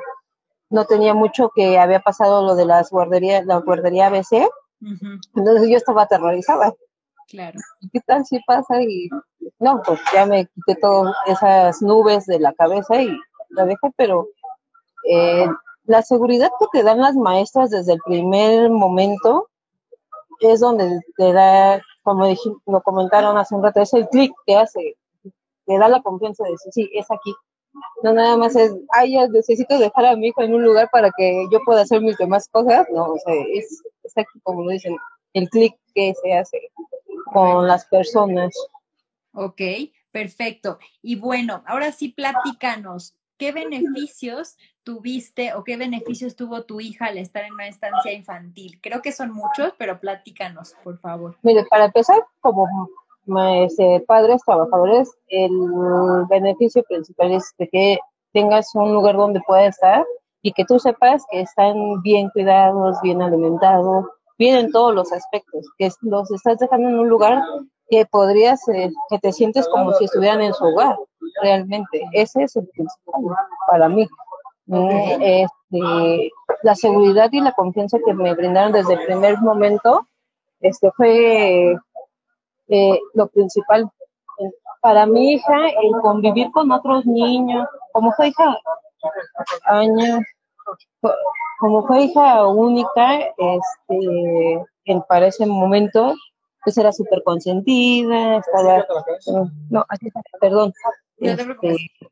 No tenía mucho que había pasado lo de las guarderías, la guardería ABC, entonces yo estaba aterrorizada. claro. ¿qué tal si pasa? Y no, pues ya me quité todas esas nubes de la cabeza y la dejé, pero eh, la seguridad que te dan las maestras desde el primer momento es donde te da, como dije, lo comentaron hace un rato, es el clic que hace, te da la confianza de decir, sí, es aquí. No nada más es, ay, ya necesito dejar a mi hijo en un lugar para que yo pueda hacer mis demás cosas. No, o sea, es, es aquí, como lo dicen, el clic que se hace con las personas. Ok, perfecto. Y bueno, ahora sí platícanos, ¿qué beneficios tuviste o qué beneficios tuvo tu hija al estar en una estancia infantil? Creo que son muchos, pero platícanos, por favor. Mire, para empezar, como este, padres trabajadores, el beneficio principal es de que tengas un lugar donde pueda estar y que tú sepas que están bien cuidados, bien alimentados, bien en todos los aspectos, que los estás dejando en un lugar que podrías, eh, que te sientes como si estuvieran en su hogar, realmente. Ese es el principal para mí. Mm, Este, la seguridad y la confianza que me brindaron desde el primer momento este fue eh, lo principal. Para mi hija, el convivir con otros niños, como fue hija años, como fue hija única, este, en, para ese momento, pues era súper consentida, estaba, eh, no, así, perdón, No te preocupes. este,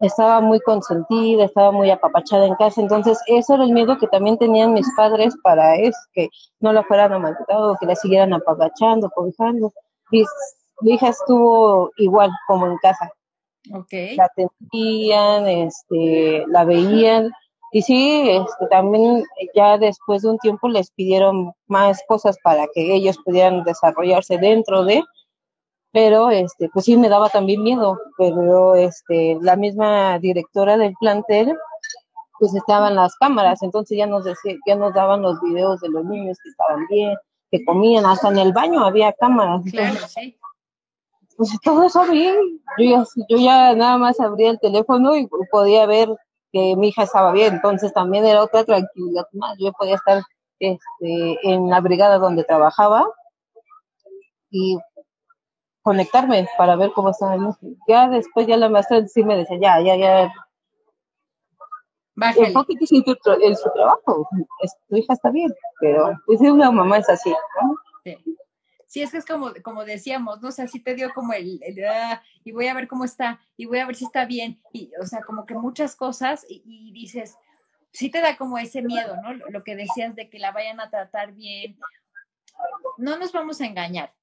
estaba muy consentida, estaba muy apapachada en casa, entonces eso era el miedo que también tenían mis padres para eso, que no la fueran a maltratar o que la siguieran apapachando, cobijando. Mi hija estuvo igual como en casa, Ok, la atendían, este, la veían, y sí, este, también ya después de un tiempo les pidieron más cosas para que ellos pudieran desarrollarse dentro de, pero este pues sí me daba también miedo pero este la misma directora del plantel pues estaban las cámaras entonces ya nos decía ya nos daban los videos de los niños que estaban bien que comían hasta en el baño había cámaras claro, entonces, sí. pues todo eso bien yo ya yo ya nada más abría el teléfono y podía ver que mi hija estaba bien entonces también era otra tranquilidad más yo podía estar este en la brigada donde trabajaba y conectarme para ver cómo estaba el niño. Ya después ya la maestra sí me decía, ya, ya, ya, Bájale. enfóquete en su, tra- en su trabajo, es- tu hija está bien, pero pues una mamá es así, ¿no? Sí. Sí, es que es como, como decíamos, ¿no? O sea, sí te dio como el, el, "Ah", y voy a ver cómo está, y voy a ver si está bien, y, o sea, como que muchas cosas, y, y dices, sí te da como ese miedo, ¿no? Lo, lo que decías de que la vayan a tratar bien. No nos vamos a engañar.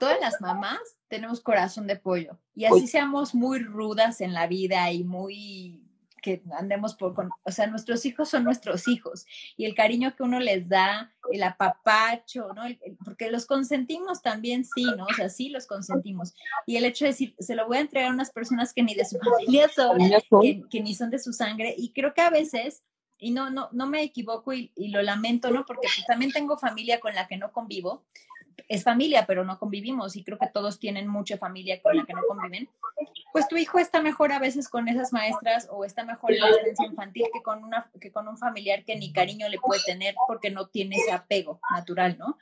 Todas las mamás tenemos corazón de pollo, y así seamos muy rudas en la vida y muy que andemos por, con, o sea, nuestros hijos son nuestros hijos y el cariño que uno les da, el apapacho, ¿no? El- el- porque los consentimos también, sí, ¿no? O sea, sí los consentimos. Y el hecho de decir, se lo voy a entregar a unas personas que ni de su familia son, que, que ni son de su sangre, y creo que a veces, y no, no, no me equivoco y, y lo lamento, ¿no? Porque pues, también tengo familia con la que no convivo, es familia, pero no convivimos y creo que todos tienen mucha familia con la que no conviven, pues tu hijo está mejor a veces con esas maestras o está mejor en la estancia infantil que con, una, que con un familiar que ni cariño le puede tener porque no tiene ese apego natural, ¿no?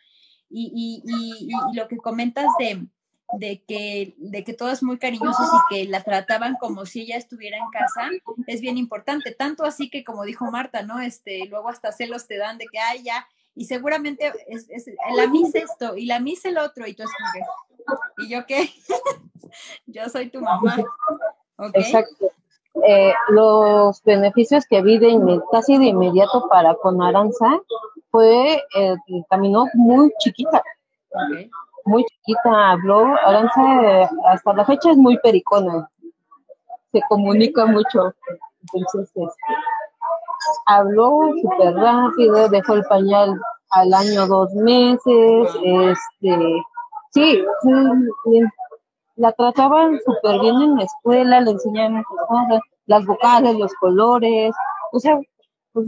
Y, y, y, lo que comentas de, de que, de que todos muy cariñosos y que la trataban como si ella estuviera en casa, es bien importante. Tanto así que, como dijo Marta, ¿no? Este, luego hasta celos te dan de que, ay, ya, y seguramente es, es, la misa esto y la misa el otro, y tú es ¿y yo qué? yo soy tu mamá. Exacto. Eh, los beneficios que vi de casi de inmediato para con Aranza fue, eh, caminó muy chiquita. Muy chiquita, habló. Aranza hasta la fecha es muy pericona. Se comunica mucho. Entonces, este, habló súper rápido, dejó el pañal al año dos meses, este, sí, la trataban súper bien en la escuela, le enseñaban las vocales, los colores, o sea, pues,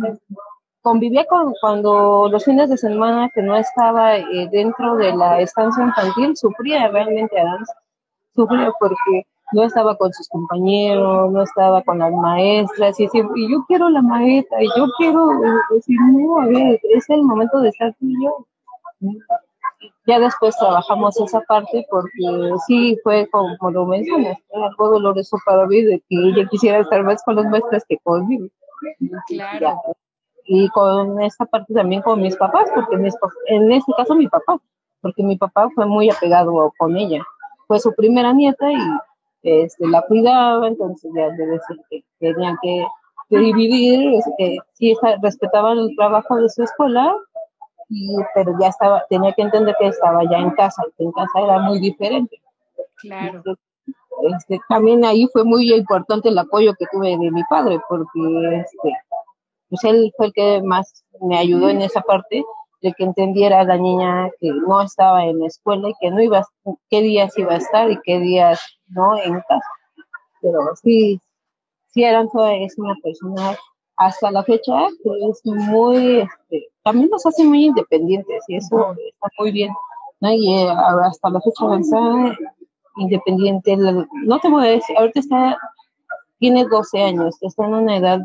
convivía con cuando los fines de semana que no estaba eh, dentro de la estancia infantil, sufría realmente, sufría porque no estaba con sus compañeros, no estaba con las maestras, y, y yo quiero la maestra, y yo quiero decir, no, a ver, es el momento de estar tú y yo. Ya después trabajamos esa parte porque sí fue como, lo mencionas, algo doloroso para mí de que ella quisiera estar más con las maestras que conmigo. Claro. Y con esta parte también con mis papás, porque en este caso mi papá, porque mi papá fue muy apegado con ella. Fue su primera nieta y este, la cuidaba, entonces ya de decir que tenían que, dividir, este, sí respetaban el trabajo de su escuela, y, pero ya estaba, tenía que entender que estaba ya en casa, que en casa era muy diferente. Claro. este, también ahí fue muy importante el apoyo que tuve de mi padre, porque este, pues él fue el que más me ayudó en esa parte, de que entendiera la niña que no estaba en la escuela y que no iba, qué días iba a estar y qué días no en casa. Pero sí, sí Aranza es una persona hasta la fecha que es muy, este, también nos hace muy independientes y eso está muy bien. ¿no? Y eh, hasta la fecha avanza independiente. No te voy a decir, ahorita está, tiene 12 años, está en una edad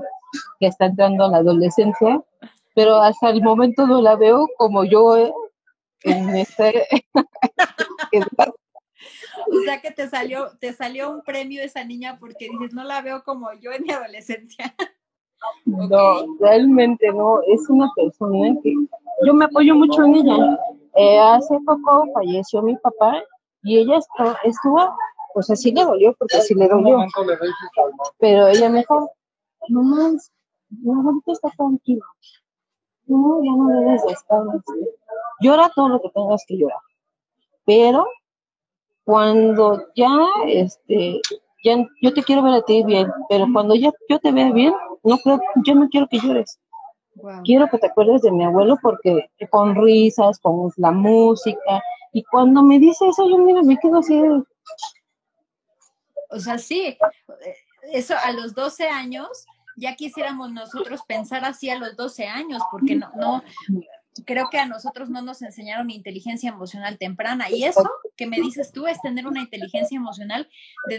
que está entrando a la adolescencia pero hasta el momento no la veo como yo eh, en este O sea que te salió, te salió un premio esa niña porque dices, no la veo como yo en mi adolescencia. No, realmente no, es una persona que yo me apoyo mucho en ella. Eh, hace poco falleció mi papá y ella estuvo, estuvo pues así le dolió, porque sí le dolió. Pero ella me dijo, mamá, ahorita está tranquilo no, ya no debes de estar. Llora todo lo que tengas que llorar. Pero cuando ya, este, ya, yo te quiero ver a ti bien, pero cuando ya yo te vea bien, no creo, yo no quiero que llores. Quiero que te acuerdes de mi abuelo porque con risas, con la música, y cuando me dice eso, yo mira, me quedo así. O sea, sí, eso a los 12 años ya quisiéramos nosotros pensar así a los 12 años, porque no, no, creo que a nosotros no nos enseñaron inteligencia emocional temprana. Y eso que me dices tú es tener una inteligencia emocional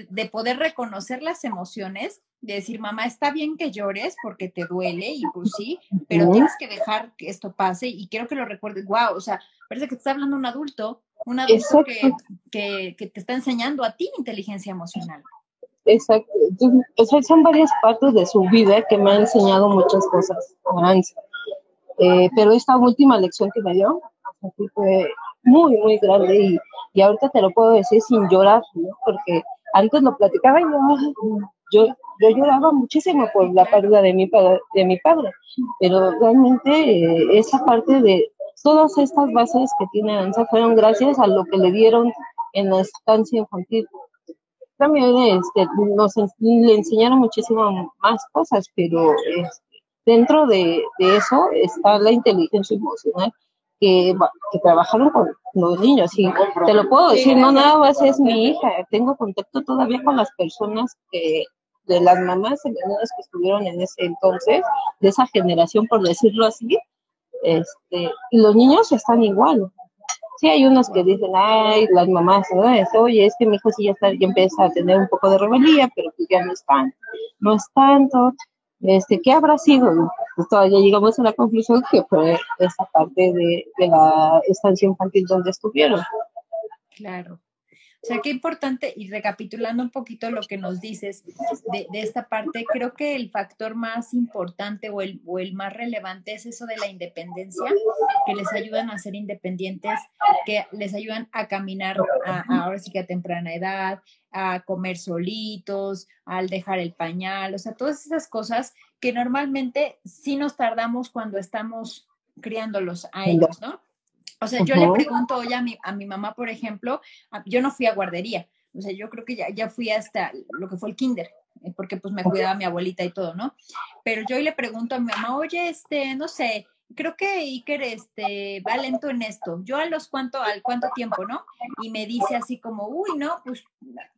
de, poder reconocer las emociones, de decir, mamá, está bien que llores porque te duele y pues sí, pero tienes que dejar que esto pase y quiero que lo recuerdes. Wow, o sea, parece que te está hablando un adulto, un adulto que, que, que te está enseñando a ti inteligencia emocional. Exacto. son varias partes de su vida que me han enseñado muchas cosas, eh, pero esta última lección que me dio fue muy, muy grande y, y, ahorita te lo puedo decir sin llorar, porque antes lo platicaba y yo, yo, lloraba muchísimo por la pérdida de mi, de mi padre, pero realmente eh, esa parte de todas estas bases que tiene Aranza fueron gracias a lo que le dieron en la estancia infantil también este, nos le enseñaron muchísimas más cosas, pero este, dentro de, eso está la inteligencia emocional que, que trabajaron con los niños. Y te lo puedo decir, no nada más es mi hija, tengo contacto todavía con las personas que de las mamás que estuvieron en ese entonces, de esa generación, por decirlo así, este, y los niños están igual. Sí, hay unos que dicen, ay, las mamás, ¿no? Es, oye, es que mi hijo sí ya, está, ya empieza a tener un poco de rebeldía, pero pues ya no es tanto, no es tanto. Este, ¿Qué habrá sido? Pues todavía llegamos a la conclusión que fue esa parte de, de la estancia infantil donde estuvieron. Claro. O sea, qué importante, y recapitulando un poquito lo que nos dices de, de, esta parte, creo que el factor más importante o el, o el más relevante es eso de la independencia, que les ayudan a ser independientes, que les ayudan a caminar a, a, ahora sí que a temprana edad, a comer solitos, al dejar el pañal, o sea, todas esas cosas que normalmente sí nos tardamos cuando estamos criándolos a ellos, ¿no? O sea, yo uh -huh. le pregunto hoy a mi, a mi mamá, por ejemplo, a, yo no fui a guardería, o sea, yo creo que ya, ya fui hasta lo que fue el kinder, eh, porque pues me cuidaba mi abuelita y todo, ¿no? Pero yo hoy le pregunto a mi mamá, oye, este, no sé, creo que Iker este, va lento en esto. Yo a los cuánto, al cuánto tiempo, ¿no? Y me dice así como, uy, no, pues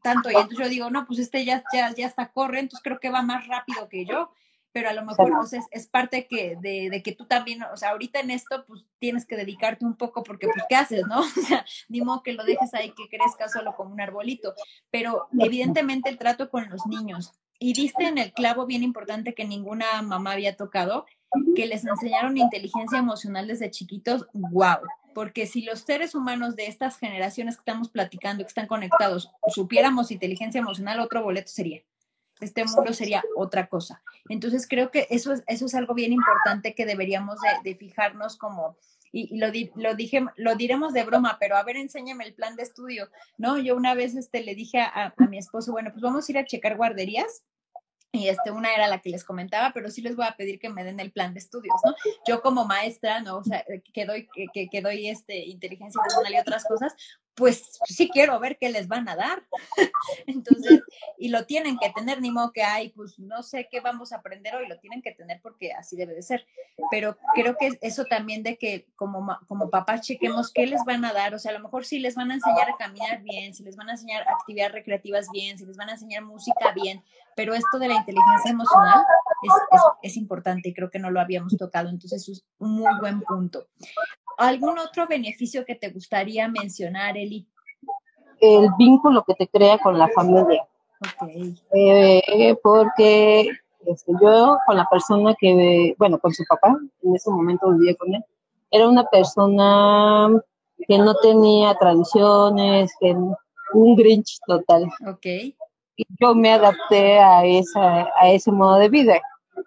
tanto. Y entonces yo digo, no, pues este ya, ya, ya está corre, entonces creo que va más rápido que yo pero a lo mejor pues, es, es, parte que, de, de, que tú también, o sea, ahorita en esto, pues tienes que dedicarte un poco porque, pues, ¿qué haces, no? O sea, ni modo que lo dejes ahí que crezca solo como un arbolito, pero evidentemente el trato con los niños. Y diste en el clavo bien importante que ninguna mamá había tocado, que les enseñaron inteligencia emocional desde chiquitos, wow. Porque si los seres humanos de estas generaciones que estamos platicando, que están conectados, supiéramos inteligencia emocional, otro boleto sería este mundo sería otra cosa. Entonces creo que eso es, algo bien importante que deberíamos de, fijarnos como, y, lo, di, lo, dije, lo diremos de broma, pero a ver, enséñame el plan de estudio, ¿no? Yo una vez este, le dije a, mi esposo, bueno, pues vamos a ir a checar guarderías y este, una era la que les comentaba, pero sí les voy a pedir que me den el plan de estudios, ¿no? Yo como maestra, ¿no? Que doy, que doy este, inteligencia emocional y otras cosas, pues sí quiero ver qué les van a dar. Entonces, y lo tienen que tener, ni modo que hay, pues no sé qué vamos a aprender hoy, lo tienen que tener porque así debe de ser. Pero creo que eso también de que como, como papás chequemos qué les van a dar, o sea, a lo mejor sí les van a enseñar a caminar bien, si les van a enseñar actividades recreativas bien, si les van a enseñar música bien, pero esto de la inteligencia emocional es, es, es importante y creo que no lo habíamos tocado, entonces es un muy buen punto. ¿Algún otro beneficio que te gustaría mencionar, Eli? El vínculo que te crea con la familia. Okay. Eh, porque este, yo con la persona que, bueno, con su papá, en ese momento vivía con él, era una persona que no tenía tradiciones, que un grinch total. Okay. Y yo me adapté a, esa, a ese modo de vida,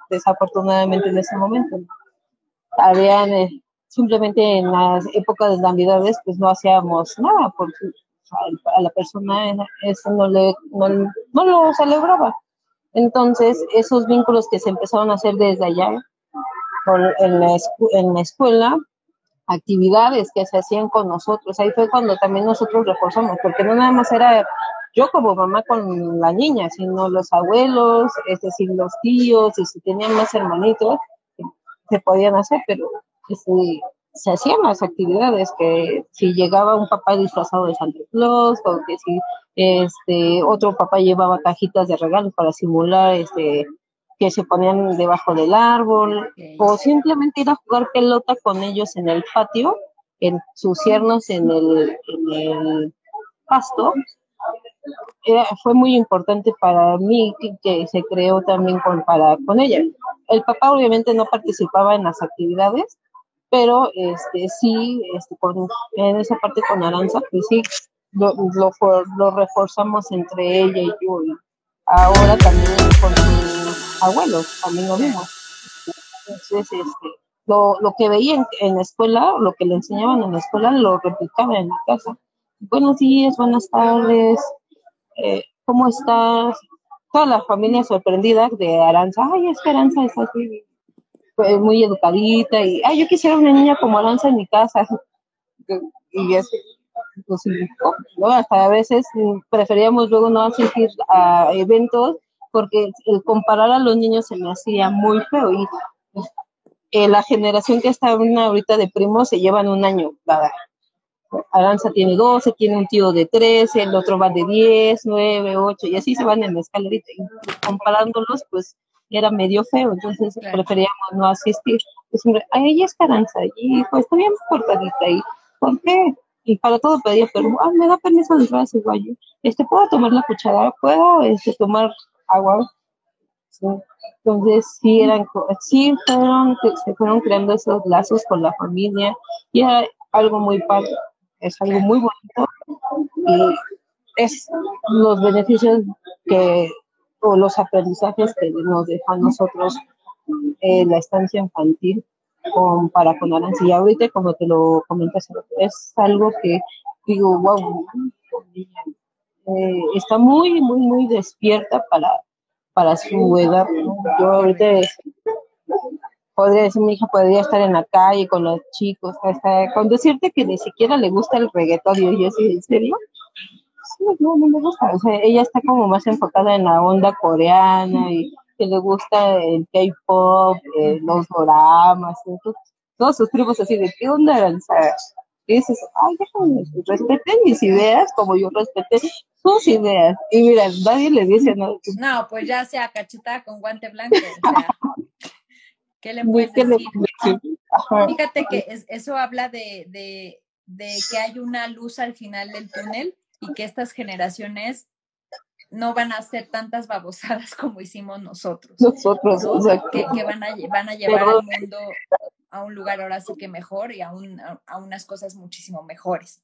desafortunadamente en ese momento. Habían eh, simplemente en las épocas de Navidades pues no hacíamos nada porque a la persona eso no, le, no, no lo celebraba. Entonces, esos vínculos que se empezaron a hacer desde allá, en, la, en la escuela, actividades que se hacían con nosotros, ahí fue cuando también nosotros reforzamos, porque no nada más era yo como mamá con la niña, sino los abuelos, es decir, los tíos, y si tenían más hermanitos, se podían hacer, pero este, se hacían las actividades que si llegaba un papá disfrazado de Santa Claus o que si este otro papá llevaba cajitas de regalos para simular este que se ponían debajo del árbol okay. o simplemente ir a jugar pelota con ellos en el patio ensuciarnos en el, en el pasto era, fue muy importante para mí que, que, se creó también con, para, con ella. El papá obviamente no participaba en las actividades, pero este sí, este, con, en esa parte con Aranza, pues sí, lo, lo, lo reforzamos entre ella y yo. Y ahora también con sus abuelos, también lo mismo. Entonces, este, lo, lo que veía en, en, la escuela, lo que le enseñaban en la escuela, lo replicaba en la casa. Buenos días, buenas tardes, eh, ¿cómo estás? Toda la familia sorprendida de Aranza, ay, es que Aranza es así, pues, muy educadita y, ay, yo quisiera una niña como Aranza en mi casa. Y es, pues, ¿no? Hasta a veces preferíamos luego no asistir a eventos porque el comparar a los niños se me hacía muy feo y eh, la generación que está ahorita de primos se llevan un año cada. Aranza tiene 12, tiene un tío de 13, el otro va de 10, 9, 8 y así se van en la escalerita y comparándolos pues era medio feo, entonces claro. preferíamos no asistir. Pues, hombre, a ella es Aranza y pues está bien cortadita y ¿por qué? y para todo pedía permiso, ah, me da permiso de entrar a ese baño, este, ¿puedo tomar la cuchara? ¿Puedo este, tomar agua? Sí. Entonces, sí, eran, sí fueron, se fueron creando esos lazos con la familia y era algo muy padre, es algo muy bonito y es los beneficios que, o los aprendizajes que nos deja a nosotros eh, la estancia infantil con, para con Aranza. Y ahorita, como te lo comentas, es algo que digo, wow, eh, está muy, muy, muy despierta para, para su edad. Yo ahorita podría decir, mi hija podría estar en la calle con los chicos, hasta con decirte que ni siquiera le gusta el reggaetón. Y yo, ¿en serio? Sí, no, no me gusta. O sea, ella está como más enfocada en la onda coreana y que le gusta el K-pop, eh, los doramas, todos sus tribus así de qué onda y dices, ay, déjame, respeten mis ideas como yo respeté sus ideas. Y mira, nadie le dice nada. No, pues ya sea cachetada con guante blanco. O sea, ¿Qué le puedes decir? Fíjate que eso habla de, de, de que hay una luz al final del túnel y que estas generaciones no van a hacer tantas babosadas como hicimos nosotros. Nosotros, que, que, van, a, van a llevar al mundo a un lugar ahora sí que mejor y a, un, a unas cosas muchísimo mejores.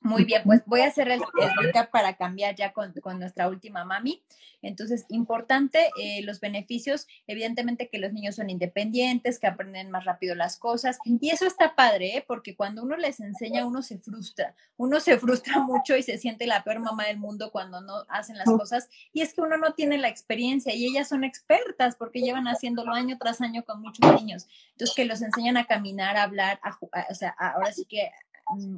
Muy bien, pues voy a hacer el, recap para cambiar ya con, nuestra última mami. Entonces, importante, eh, los beneficios, evidentemente que los niños son independientes, que aprenden más rápido las cosas. Y eso está padre, ¿eh? porque cuando uno les enseña, uno se frustra. Uno se frustra mucho y se siente la peor mamá del mundo cuando no hacen las cosas. Y es que uno no tiene la experiencia y ellas son expertas porque llevan haciéndolo año tras año con muchos niños. Entonces, que los enseñan a caminar, a hablar, a, o sea, ahora sí que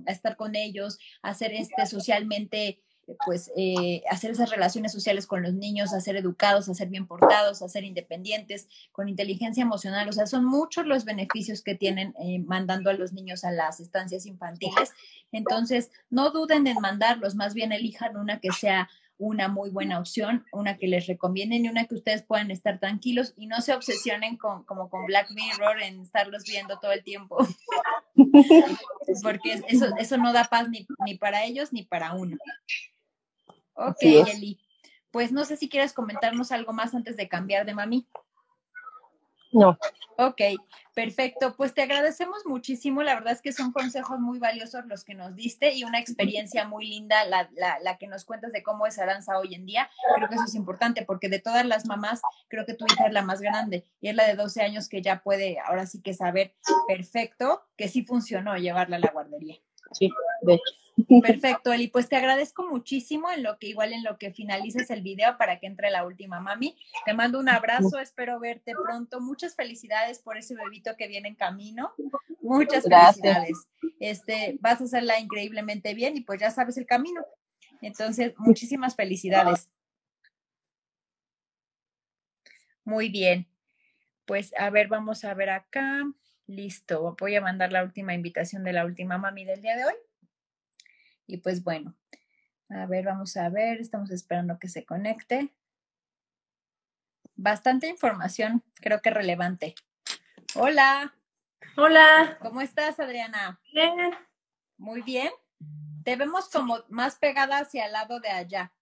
a estar con ellos, hacer este socialmente, pues eh, hacer esas relaciones sociales con los niños, a ser educados, a ser bien portados, a ser independientes, con inteligencia emocional. O sea, son muchos los beneficios que tienen eh, mandando a los niños a las estancias infantiles. Entonces, no duden en mandarlos, más bien elijan una que sea una muy buena opción, una que les recomienden y una que ustedes puedan estar tranquilos y no se obsesionen con, como con Black Mirror en estarlos viendo todo el tiempo. Porque eso, eso no da paz ni, ni para ellos ni para uno. Ok, Eli. Pues no sé si quieres comentarnos algo más antes de cambiar de mami. No. Ok, perfecto. Pues te agradecemos muchísimo. La verdad es que son consejos muy valiosos los que nos diste y una experiencia muy linda la, la, que nos cuentas de cómo es Aranza hoy en día. Creo que eso es importante porque de todas las mamás, creo que tu hija es la más grande y es la de 12 años que ya puede ahora sí que saber perfecto que sí funcionó llevarla a la guardería. Sí, de hecho. Perfecto, Eli. Pues te agradezco muchísimo en lo que igual en lo que finalices el video para que entre la última mami. Te mando un abrazo, espero verte pronto. Muchas felicidades por ese bebito que viene en camino. Muchas felicidades. Este, vas a hacerla increíblemente bien y pues ya sabes el camino. Entonces, muchísimas felicidades. Muy bien. Pues a ver, vamos a ver acá. Listo, voy a mandar la última invitación de la última mami del día de hoy. Y pues bueno, a ver, vamos a ver, estamos esperando que se conecte. Bastante información, creo que relevante. Hola. Hola. ¿Cómo estás, Adriana? Bien. Muy bien. Te vemos como más pegada hacia el lado de allá.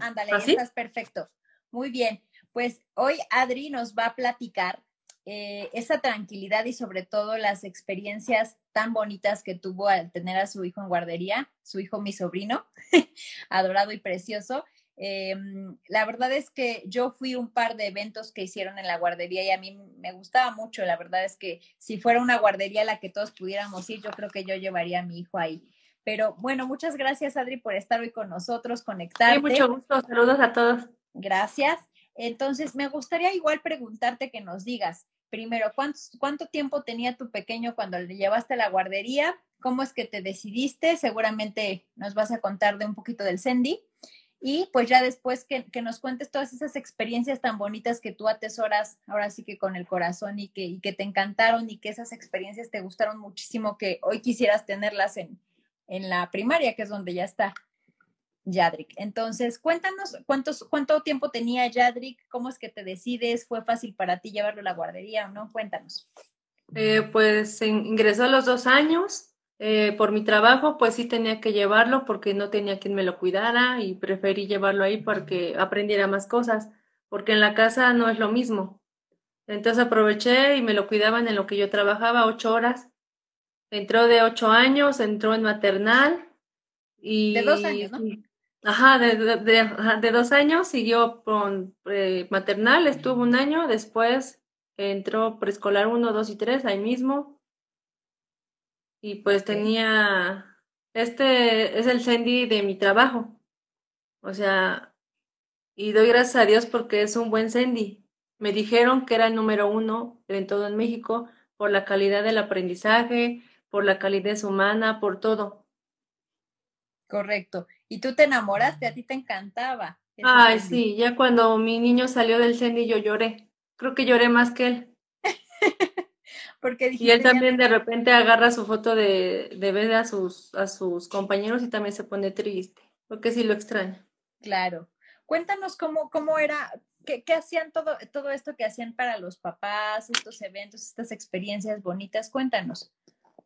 Ándale, ¿Ah, estás perfecto. Muy bien. Pues hoy Adri nos va a platicar eh, esa tranquilidad y sobre todo las experiencias tan bonitas que tuvo al tener a su hijo en guardería, su hijo mi sobrino, adorado y precioso. Em, la verdad es que yo fui un par de eventos que hicieron en la guardería y a mí me gustaba mucho. La verdad es que si fuera una guardería a la que todos pudiéramos ir, yo creo que yo llevaría a mi hijo ahí. Pero bueno, muchas gracias Adri por estar hoy con nosotros, conectarte. Sí, mucho gusto. Saludos a todos. Gracias. Entonces, me gustaría igual preguntarte que nos digas, primero, ¿cuánto, tiempo tenía tu pequeño cuando le llevaste a la guardería? ¿Cómo es que te decidiste? Seguramente nos vas a contar de un poquito del Sendy. Y pues ya después que, nos cuentes todas esas experiencias tan bonitas que tú atesoras ahora sí que con el corazón y que, y que te encantaron y que esas experiencias te gustaron muchísimo, que hoy quisieras tenerlas en, en la primaria, que es donde ya está. Yadrik. Entonces, cuéntanos cuántos, cuánto tiempo tenía Yadrik, cómo es que te decides, fue fácil para ti llevarlo a la guardería o no, cuéntanos. Eh, pues ingresó a los dos años Eh, por mi trabajo, pues sí tenía que llevarlo porque no tenía quien me lo cuidara y preferí llevarlo ahí porque aprendiera más cosas, porque en la casa no es lo mismo. Entonces aproveché y me lo cuidaban en lo que yo trabajaba ocho horas. Entró de ocho años, entró en maternal y... De dos años, ¿no? Ajá, de, de, de, dos años, siguió con eh, maternal, estuvo un año, después entró preescolar uno, dos y tres, ahí mismo. Y pues tenía, este es el Sandy de mi trabajo. O sea, y doy gracias a Dios porque es un buen Sandy. Me dijeron que era el número uno en todo en México por la calidad del aprendizaje, por la calidez humana, por todo. Correcto. Y tú te enamoraste, a ti te encantaba. Ay, sí, ya cuando mi niño salió del Sandy yo lloré. Creo que lloré más que él. Porque Y él también de repente agarra su foto de, de ver a sus, a sus compañeros y también se pone triste, porque sí lo extraña. Claro. Cuéntanos cómo, cómo era, qué, qué hacían todo, todo esto que hacían para los papás, estos eventos, estas experiencias bonitas. Cuéntanos.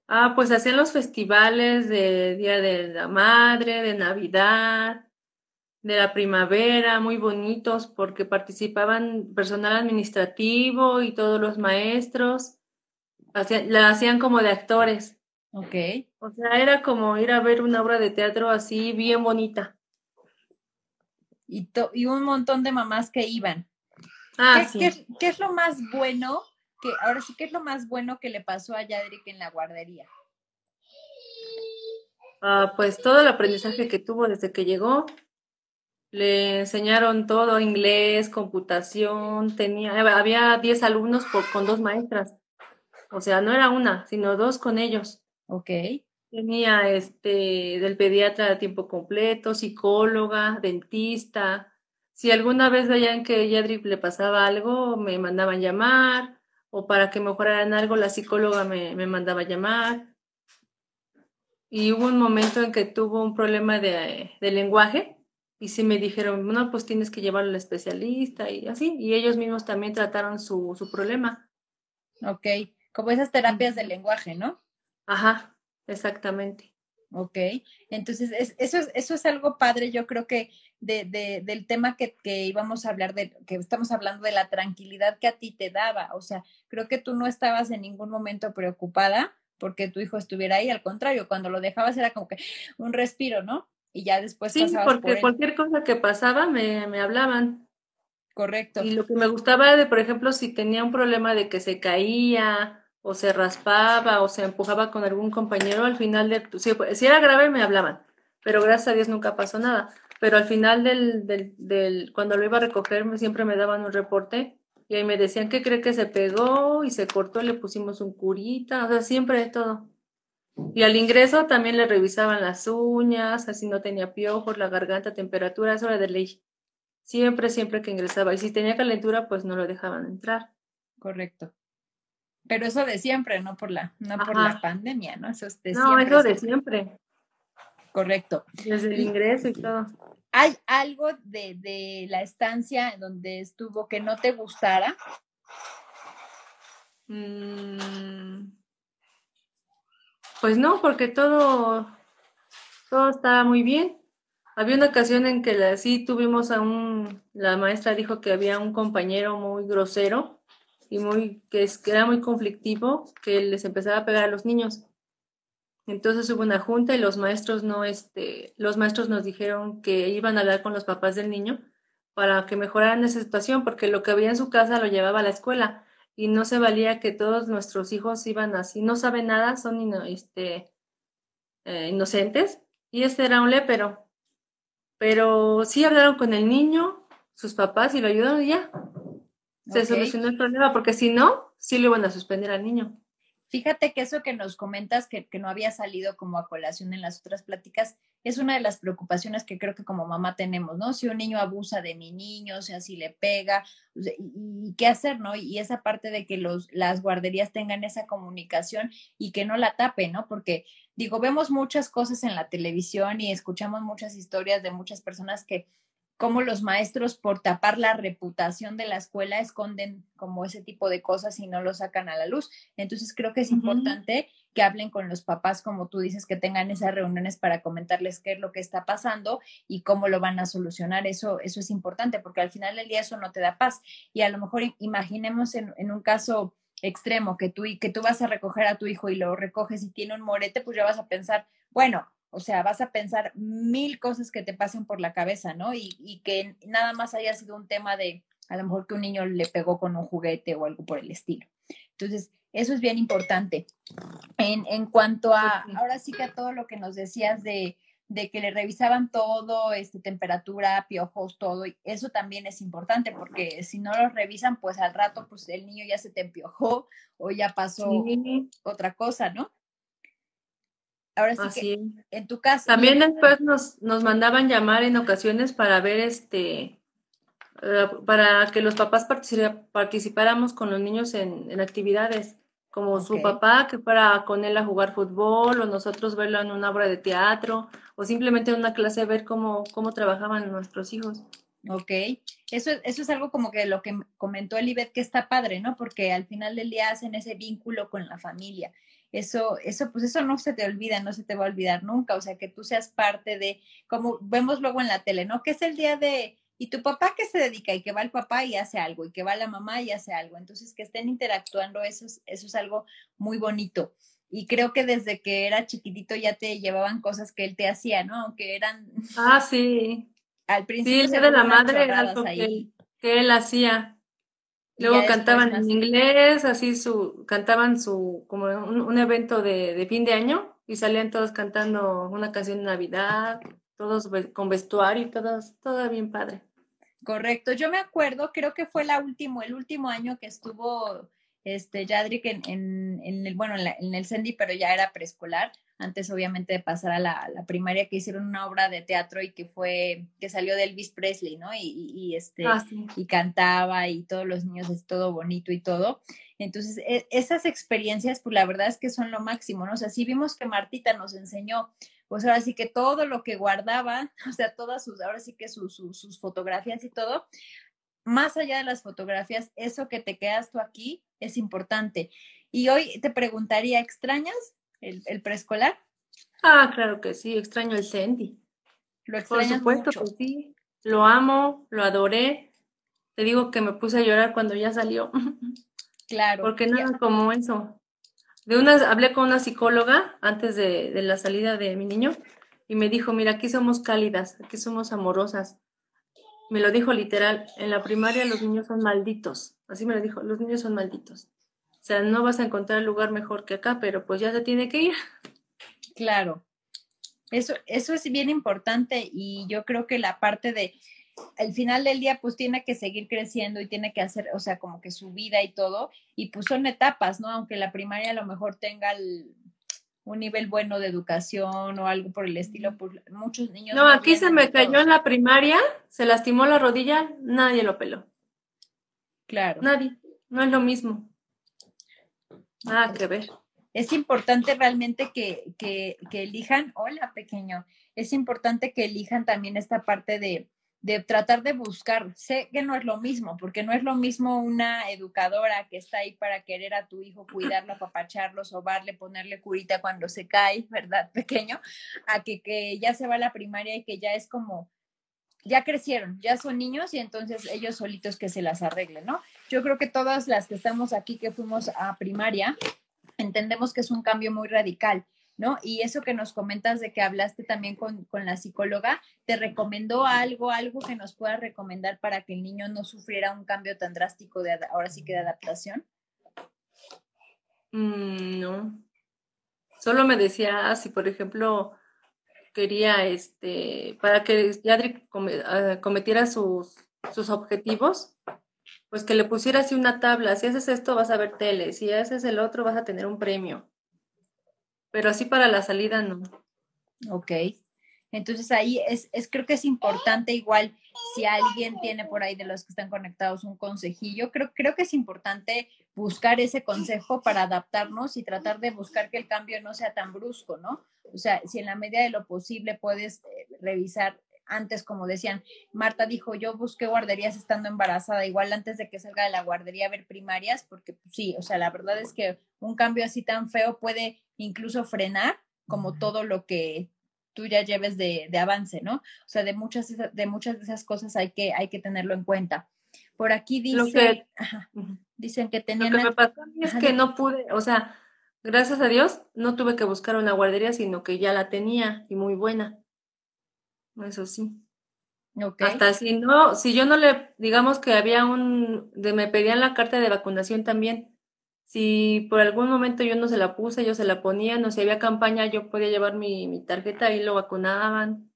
Ah, pues hacían los festivales de Día de la Madre, de Navidad, de la primavera, muy bonitos porque participaban personal administrativo y todos los maestros. Hacían, la hacían como de actores. Ok. O sea, era como ir a ver una obra de teatro así bien bonita. Y, to- y un montón de mamás que iban. Ah, ¿Qué, sí. qué es lo más bueno que, ahora sí, qué es lo más bueno que le pasó a Yadrik en la guardería? Ah, pues todo el aprendizaje que tuvo desde que llegó. Le enseñaron todo, inglés, computación, tenía, había 10 alumnos por, con dos maestras. O sea, no era una, sino dos con ellos. Ok. Tenía este del pediatra a tiempo completo, psicóloga, dentista. Si alguna vez veían que a le pasaba algo, me mandaban llamar, o para que mejoraran algo, la psicóloga me, me mandaba llamar. Y hubo un momento en que tuvo un problema de, de lenguaje, y sí me dijeron, no, pues tienes que llevarlo al especialista, y así, y ellos mismos también trataron su, su problema. Ok. Como esas terapias de lenguaje, ¿no? Ajá, exactamente. Ok, entonces es- eso, es, eso es algo padre, yo creo que de, de- del tema que, que íbamos a hablar, de, que estamos hablando de la tranquilidad que a ti te daba, o sea, creo que tú no estabas en ningún momento preocupada porque tu hijo estuviera ahí, al contrario, cuando lo dejabas era como que un respiro, ¿no? Y ya después Sí, por porque cualquier cosa que pasaba me, me hablaban. Correcto. Y lo que me gustaba de, por ejemplo, si tenía un problema de que se caía o se raspaba o se empujaba con algún compañero, al final de, si, era grave me hablaban, pero gracias a Dios nunca pasó nada. Pero al final del, del, del cuando lo iba a recoger, siempre me daban un reporte y ahí me decían que cree que se pegó y se cortó, le pusimos un curita, o sea, siempre de todo. Y al ingreso también le revisaban las uñas, así no tenía piojos, la garganta, temperatura, eso era de ley. Siempre, siempre que ingresaba. Y si tenía calentura, pues no lo dejaban entrar. Correcto. Pero eso de siempre, no por la, no por la pandemia, ¿no? Eso es de No, siempre. eso de siempre. Correcto. desde el ingreso y todo. ¿Hay algo de, de la estancia en donde estuvo que no te gustara? Mm, Pues no, porque todo, todo estaba muy bien. Había una ocasión en que la, sí tuvimos a un, la maestra dijo que había un compañero muy grosero y muy, que, es, era muy conflictivo, que les empezaba a pegar a los niños. Entonces hubo una junta y los maestros no, este, los maestros nos dijeron que iban a hablar con los papás del niño para que mejoraran esa situación, porque lo que había en su casa lo llevaba a la escuela y no se valía que todos nuestros hijos iban así, no saben nada, son este, eh, inocentes, y este era un lépero. Pero sí hablaron con el niño, sus papás, y lo ayudaron y ya. Se solucionó el problema, porque si no, sí lo iban a suspender al niño. Fíjate que eso que nos comentas, que, que no había salido como a colación en las otras pláticas, es una de las preocupaciones que creo que como mamá tenemos, ¿no? Si un niño abusa de mi niño, o sea, si le pega, y, y qué hacer, ¿no? Y esa parte de que los, las guarderías tengan esa comunicación y que no la tapen, ¿no? Porque, digo, vemos muchas cosas en la televisión y escuchamos muchas historias de muchas personas que cómo los maestros por tapar la reputación de la escuela esconden como ese tipo de cosas y no lo sacan a la luz. Entonces creo que es importante que hablen con los papás, como tú dices, que tengan esas reuniones para comentarles qué es lo que está pasando y cómo lo van a solucionar. Eso, eso es importante porque al final del día eso no te da paz. Y a lo mejor imaginemos en, en un caso extremo que tú, que tú vas a recoger a tu hijo y lo recoges y tiene un morete, pues ya vas a pensar, bueno, o sea, vas a pensar mil cosas que te pasen por la cabeza, ¿no? Y, que nada más haya sido un tema de a lo mejor que un niño le pegó con un juguete o algo por el estilo. Entonces, eso es bien importante. En, en cuanto a, ahora sí que a todo lo que nos decías de, de que le revisaban todo, este, temperatura, piojos, todo, y eso también es importante porque si no lo revisan, pues al rato, pues el niño ya se te empiojó o ya pasó otra cosa, ¿no? Ahora sí que en tu casa. También después nos, nos mandaban llamar en ocasiones para ver este, eh, para que los papás participáramos con los niños en, actividades, como su papá que fuera con él a jugar fútbol, o nosotros verlo en una obra de teatro, o simplemente en una clase ver cómo, cómo trabajaban nuestros hijos. Ok, eso, eso es algo como que lo que comentó Elibet que está padre, ¿no? Porque al final del día hacen ese vínculo con la familia eso, eso, pues eso no se te olvida, no se te va a olvidar nunca, o sea, que tú seas parte de, como vemos luego en la tele, ¿no? Que es el día de, y tu papá que se dedica y que va el papá y hace algo, y que va la mamá y hace algo, entonces que estén interactuando, eso es, eso es algo muy bonito. Y creo que desde que era chiquitito ya te llevaban cosas que él te hacía, ¿no? Aunque eran... Ah, sí. Al principio... Sí, de la madre era algo que, que él hacía. Luego cantaban en inglés, así su, cantaban su, como un, evento de, de, fin de año y salían todos cantando una canción de Navidad, todos con vestuario y todos, todo bien padre. Correcto, yo me acuerdo, creo que fue la último, el último año que estuvo este Yadrik en, en, en el, bueno, en, en el Sendy, pero ya era preescolar antes obviamente de pasar a la, primaria, que hicieron una obra de teatro y que fue, que salió de Elvis Presley, ¿no? Y, este, ah, y cantaba y todos los niños es todo bonito y todo. Entonces, e, esas experiencias, pues la verdad es que son lo máximo, ¿no? O sea, sí vimos que Martita nos enseñó, pues ahora sí que todo lo que guardaba, o sea, todas sus, ahora sí que sus, sus, fotografías y todo, más allá de las fotografías, eso que te quedas tú aquí es importante. Y hoy te preguntaría, ¿extrañas el, preescolar? Ah, claro que sí, extraño el Sandy. Lo Por supuesto que sí. Lo amo, lo adoré. Te digo que me puse a llorar cuando ya salió. Claro. Porque nada como eso. De una, hablé con una psicóloga antes de, de la salida de mi niño y me dijo, mira, aquí somos cálidas, aquí somos amorosas. Me lo dijo literal, en la primaria los niños son malditos. Así me lo dijo, los niños son malditos. O sea, no vas a encontrar lugar mejor que acá, pero pues ya se tiene que ir. Claro. Eso, eso es bien importante y yo creo que la parte de, al final del día, pues tiene que seguir creciendo y tiene que hacer, o sea, como que su vida y todo, y pues son etapas, ¿no? Aunque la primaria a lo mejor tenga un nivel bueno de educación o algo por el estilo, pues muchos niños... No, aquí se me cayó en la primaria, se lastimó la rodilla, nadie lo peló. Claro. Nadie, no es lo mismo. Ah, que ver. Es importante realmente que, que, que, elijan, hola pequeño, es importante que elijan también esta parte de, de tratar de buscar. Sé que no es lo mismo, porque no es lo mismo una educadora que está ahí para querer a tu hijo, cuidarlo, apapacharlo, sobarle, ponerle curita cuando se cae, ¿verdad, pequeño? A que, que ya se va a la primaria y que ya es como, ya crecieron, ya son niños y entonces ellos solitos que se las arreglen, ¿no? Yo creo que todas las que estamos aquí que fuimos a primaria, entendemos que es un cambio muy radical, ¿no? Y eso que nos comentas de que hablaste también con, la psicóloga, ¿te recomendó algo, algo que nos pueda recomendar para que el niño no sufriera un cambio tan drástico de ahora sí que de adaptación? Mm, no. Solo me decía, ah, si por ejemplo quería, este, para que Yadri ah, cometiera sus, sus objetivos, pues que le pusiera así una tabla, si haces esto vas a ver tele, si haces el otro vas a tener un premio. Pero así para la salida no. Ok. Entonces ahí es, es, creo que es importante igual si alguien tiene por ahí de los que están conectados un consejillo, creo, creo que es importante buscar ese consejo para adaptarnos y tratar de buscar que el cambio no sea tan brusco, ¿no? O sea, si en la medida de lo posible puedes eh, revisar antes, como decían, Marta dijo, yo busqué guarderías estando embarazada, igual antes de que salga de la guardería a ver primarias, porque pues, sí, o sea, la verdad es que un cambio así tan feo puede incluso frenar como todo lo que tú ya lleves de, de avance, ¿no? O sea, de muchas, de muchas de esas cosas hay que, hay que tenerlo en cuenta. Por aquí Lo dice, que- ajá, Ujú. dicen que Lo tenían... que me pasó a mí es Ajá, que no pude, o sea, gracias a Dios, no tuve que buscar una guardería, sino que ya la tenía y muy buena. Eso sí. Hasta si no, si yo no le, digamos que había un, de, me pedían la carta de vacunación también. Si por algún momento yo no se la puse, ellos se la ponían, o si había campaña, yo podía llevar mi, mi tarjeta y lo vacunaban.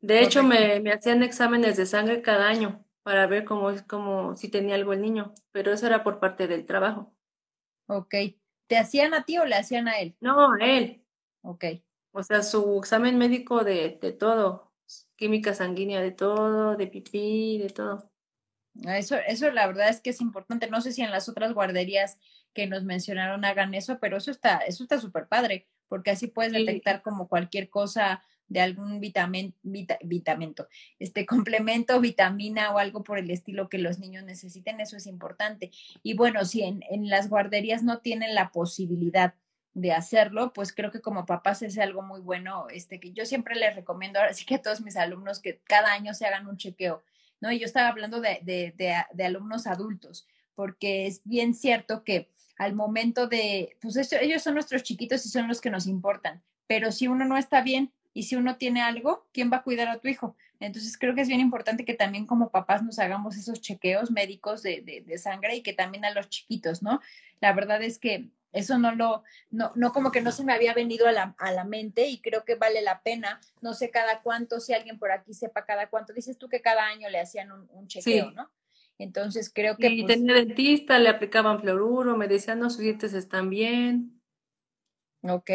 De hecho, me, me hacían exámenes de sangre cada año para ver cómo es, como si tenía algo el niño, pero eso era por parte del trabajo. ok. ¿Te hacían a ti o le hacían a él? No, a él. Ok, O sea, su examen médico de, de todo, química sanguínea de todo, de pipí, de todo. Eso, eso la verdad es que es importante. No sé si en las otras guarderías que nos mencionaron hagan eso, pero eso está, eso está súper padre, porque así puedes Sí. detectar como cualquier cosa de algún vitamin, vita- vitamento, este complemento, vitamina o algo por el estilo que los niños necesiten, eso es importante. Y bueno, si en, en las guarderías no tienen la posibilidad de hacerlo, pues creo que como papás es algo muy bueno, este que yo siempre les recomiendo, ahora sí que a todos mis alumnos que cada año se hagan un chequeo ¿no? Y yo estaba hablando de, de, de, alumnos adultos, porque es bien cierto que al momento de, pues esto, ellos son nuestros chiquitos y son los que nos importan, pero si uno no está bien y si uno tiene algo, ¿quién va a cuidar a tu hijo? Entonces creo que es bien importante que también como papás nos hagamos esos chequeos médicos de, de, de sangre y que también a los chiquitos, ¿no? La verdad es que eso no lo, no, no como que no se me había venido a la, a la mente y creo que vale la pena. No sé cada cuánto, si alguien por aquí sepa cada cuánto. Dices tú que cada año le hacían un, un chequeo, Sí. ¿no? Entonces creo que Y pues, tenía dentista, le aplicaban fluoruro, me decían, no, sus dientes están bien. Ok,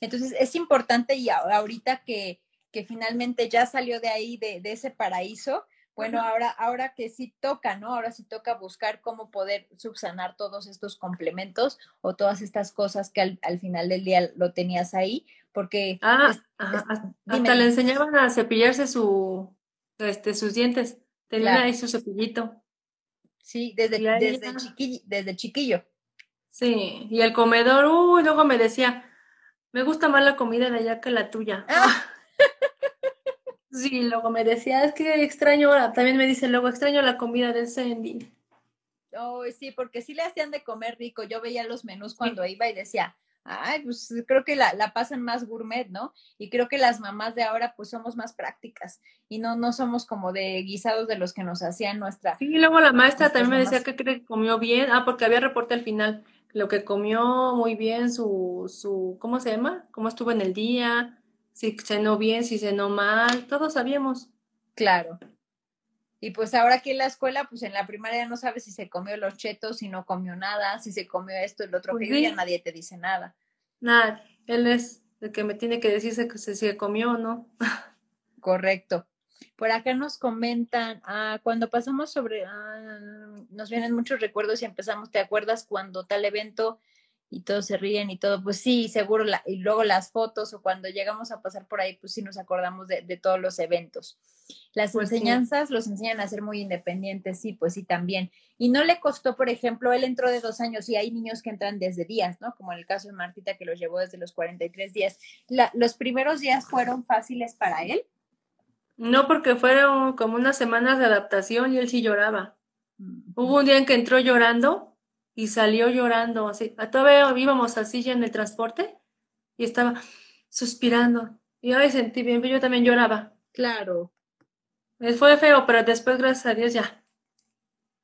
entonces es importante y ahorita que, que finalmente ya salió de ahí, de, de ese paraíso, bueno, ahora, ahora que sí toca, ¿no? Ahora sí toca buscar cómo poder subsanar todos estos complementos o todas estas cosas que al, al final del día lo tenías ahí, porque... Ah, es- ajá, es- hasta le enseñaban a cepillarse su, este, sus dientes. Tenía Claro. ahí su cepillito. sí, desde, y ahí desde, ya- chiqui- desde chiquillo. Sí, y el comedor, uy, luego me decía, me gusta más la comida de allá que la tuya. Ah. Sí, luego me decía, es que extraño, también me dice, luego extraño la comida del Sandy. Oh, sí, porque sí le hacían de comer rico. Yo veía los menús cuando iba y decía, ay, pues creo que la, la pasan más gourmet, ¿no? Y creo que las mamás de ahora pues somos más prácticas y no, no somos como de guisados de los que nos hacían nuestra. Sí, luego la maestra también me decía que cree que comió bien, ah, porque había reporte al final, lo que comió muy bien, su, su, ¿cómo se llama? Cómo estuvo en el día, si cenó bien, si cenó mal, todos sabíamos. Claro. Y pues ahora aquí en la escuela, pues en la primaria no sabes si se comió los chetos, si no comió nada, si se comió esto, el otro, Pues que ya sí. nadie te dice nada. Nada, él es el que me tiene que decirse que si se comió o no. Correcto. Por acá nos comentan, ah, cuando pasamos sobre, ah, nos vienen muchos recuerdos y empezamos, ¿te acuerdas cuando tal evento y todos se ríen y todo? Pues sí, seguro, la- y luego las fotos o cuando llegamos a pasar por ahí, pues sí nos acordamos de, de todos los eventos. Las Pues sí. enseñanzas los enseñan a ser muy independientes, sí, pues sí, también. Y no le costó, por ejemplo, él entró de dos años y hay niños que entran desde días, ¿no? Como en el caso de Martita que los llevó desde los 43 días. La- ¿Los primeros días fueron fáciles para él? No, porque fueron como unas semanas de adaptación y él sí lloraba. Hubo un día en que entró llorando y salió llorando, así. A Todavía íbamos así ya en el transporte y estaba suspirando. Y ay, sentí bien, pero yo también lloraba. Claro. Eh, Fue feo, pero después, gracias a Dios, ya.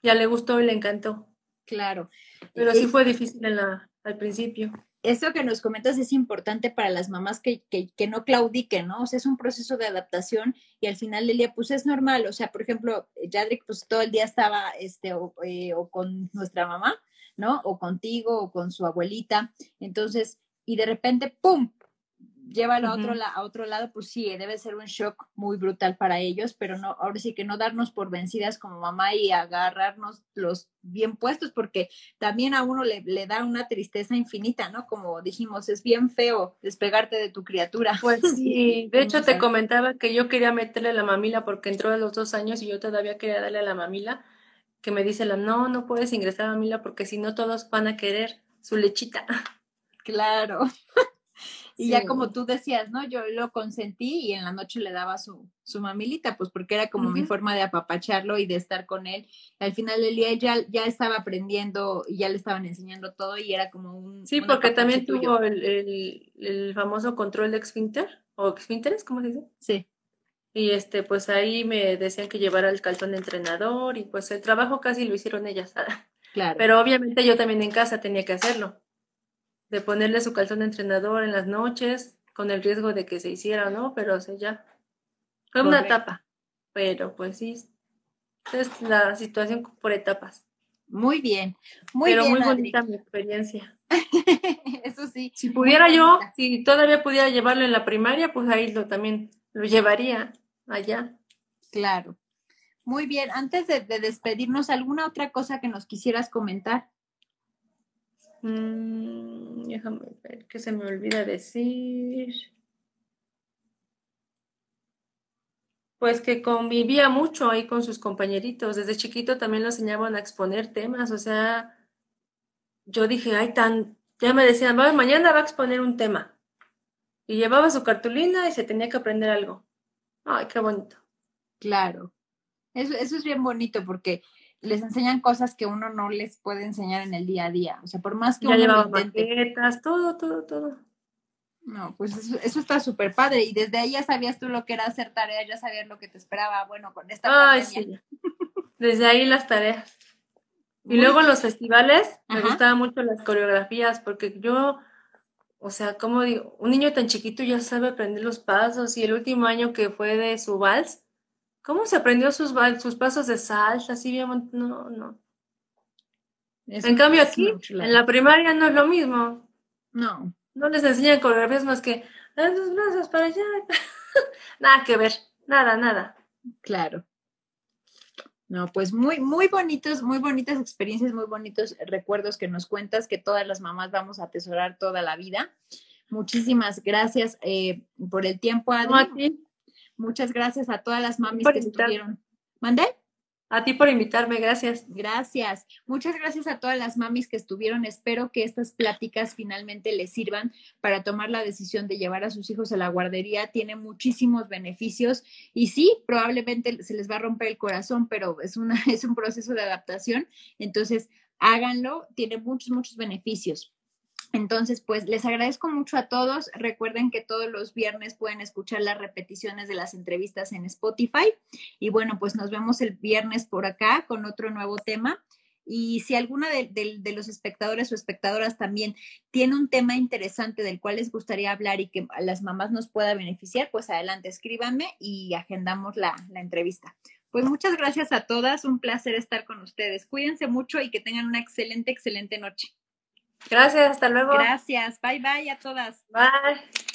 Ya le gustó y le encantó. Claro. Pero sí fue difícil en la, al principio. Esto que nos comentas es importante para las mamás que, que, que no claudiquen, ¿no? O sea, es un proceso de adaptación y al final del día, pues es normal. O sea, por ejemplo, Yadrik, pues todo el día estaba, este, o, eh, o con nuestra mamá, ¿no? O contigo, o con su abuelita. Entonces, y de repente, ¡pum! llévalo a, otro, a otro lado, pues sí, debe ser un shock muy brutal para ellos, pero no, ahora sí que no darnos por vencidas como mamá y agarrarnos los bien puestos, porque también a uno le, le da una tristeza infinita, ¿no? Como dijimos, es bien feo despegarte de tu criatura. Pues sí, de hecho te comentaba que yo quería meterle la mamila porque entró a los dos años y yo todavía quería darle a la mamila, que me dice la, no, no puedes ingresar a mamila porque si no todos van a querer su lechita. Claro. Y ya como tú decías, ¿no? Yo lo consentí y en la noche le daba su, su mamilita, pues porque era como mi forma de apapacharlo y de estar con él. Al final del día ya, ya estaba aprendiendo y ya le estaban enseñando todo y era como un... Sí, porque también tuyo. tuvo el, el, el famoso control de esfínter, o esfínteres, ¿cómo se dice? Sí, Y este, pues ahí me decían que llevara el calzón de entrenador y pues el trabajo casi lo hicieron ellas. claro. Pero obviamente yo también en casa tenía que hacerlo. De ponerle su calzón de entrenador en las noches, con el riesgo de que se hiciera, ¿no? Pero o sea, ya. Fue una etapa. Pero pues sí, es la situación por etapas. Muy bien, muy pero bien, muy Adri. bonita mi experiencia. Eso sí. Si pudiera yo, si todavía pudiera llevarlo en la primaria, pues ahí lo también lo llevaría allá. Claro. Muy bien, antes de, de despedirnos, ¿alguna otra cosa que nos quisieras comentar? Mm, déjame ver, que se me olvida decir. Pues que convivía mucho ahí con sus compañeritos. Desde chiquito también lo enseñaban a exponer temas. O sea, yo dije, ay, tan, ya me decían, "Va, mañana va a exponer un tema. Y llevaba su cartulina y se tenía que aprender algo. Ay, qué bonito. Claro. Eso, eso es bien bonito porque les enseñan cosas que uno no les puede enseñar en el día a día. O sea, por más que Ya uno llevaba maquetas, todo, todo, todo. No, pues eso, eso está súper padre. Y desde ahí ya sabías tú lo que era hacer tareas, ya sabías lo que te esperaba, bueno, con esta Ay, pandemia. sí. Desde ahí las tareas. Y Muy luego bien. los festivales me gustaban mucho las coreografías porque yo, o sea, como digo, un niño tan chiquito ya sabe aprender los pasos y el último año que fue de su vals, ¿cómo se aprendió sus vals, sus pasos de salsa? Así bien, no, no. Es En cambio aquí, en la primaria no es lo mismo. No, No les enseñan coreografías más que "Ah, tus brazos para allá. Nada que ver, nada, nada. claro. No, pues muy, muy bonitos, muy bonitas experiencias, muy bonitos recuerdos que nos cuentas que todas las mamás vamos a atesorar toda la vida. Muchísimas gracias eh, por el tiempo, Adri. Muchas gracias a todas las mamis que estuvieron. ¿Mandé? A ti por invitarme, gracias. Gracias. Muchas gracias a todas las mamis que estuvieron. Espero que estas pláticas finalmente les sirvan para tomar la decisión de llevar a sus hijos a la guardería. Tiene muchísimos beneficios y sí, probablemente se les va a romper el corazón, pero es, una, es un proceso de adaptación. Entonces, háganlo. Tiene muchos, muchos beneficios. Entonces, pues les agradezco mucho a todos. Recuerden que todos los viernes pueden escuchar las repeticiones de las entrevistas en Spotify. Y bueno, pues nos vemos el viernes por acá con otro nuevo tema. Y si alguna de, los espectadores o espectadoras también tiene un tema interesante del cual les gustaría hablar y que a las mamás nos pueda beneficiar, pues adelante, escríbanme y agendamos la, la entrevista. Pues muchas gracias a todas, un placer estar con ustedes. Cuídense mucho y que tengan una excelente, excelente noche. Gracias, hasta luego. Gracias, bye bye a todas. Bye.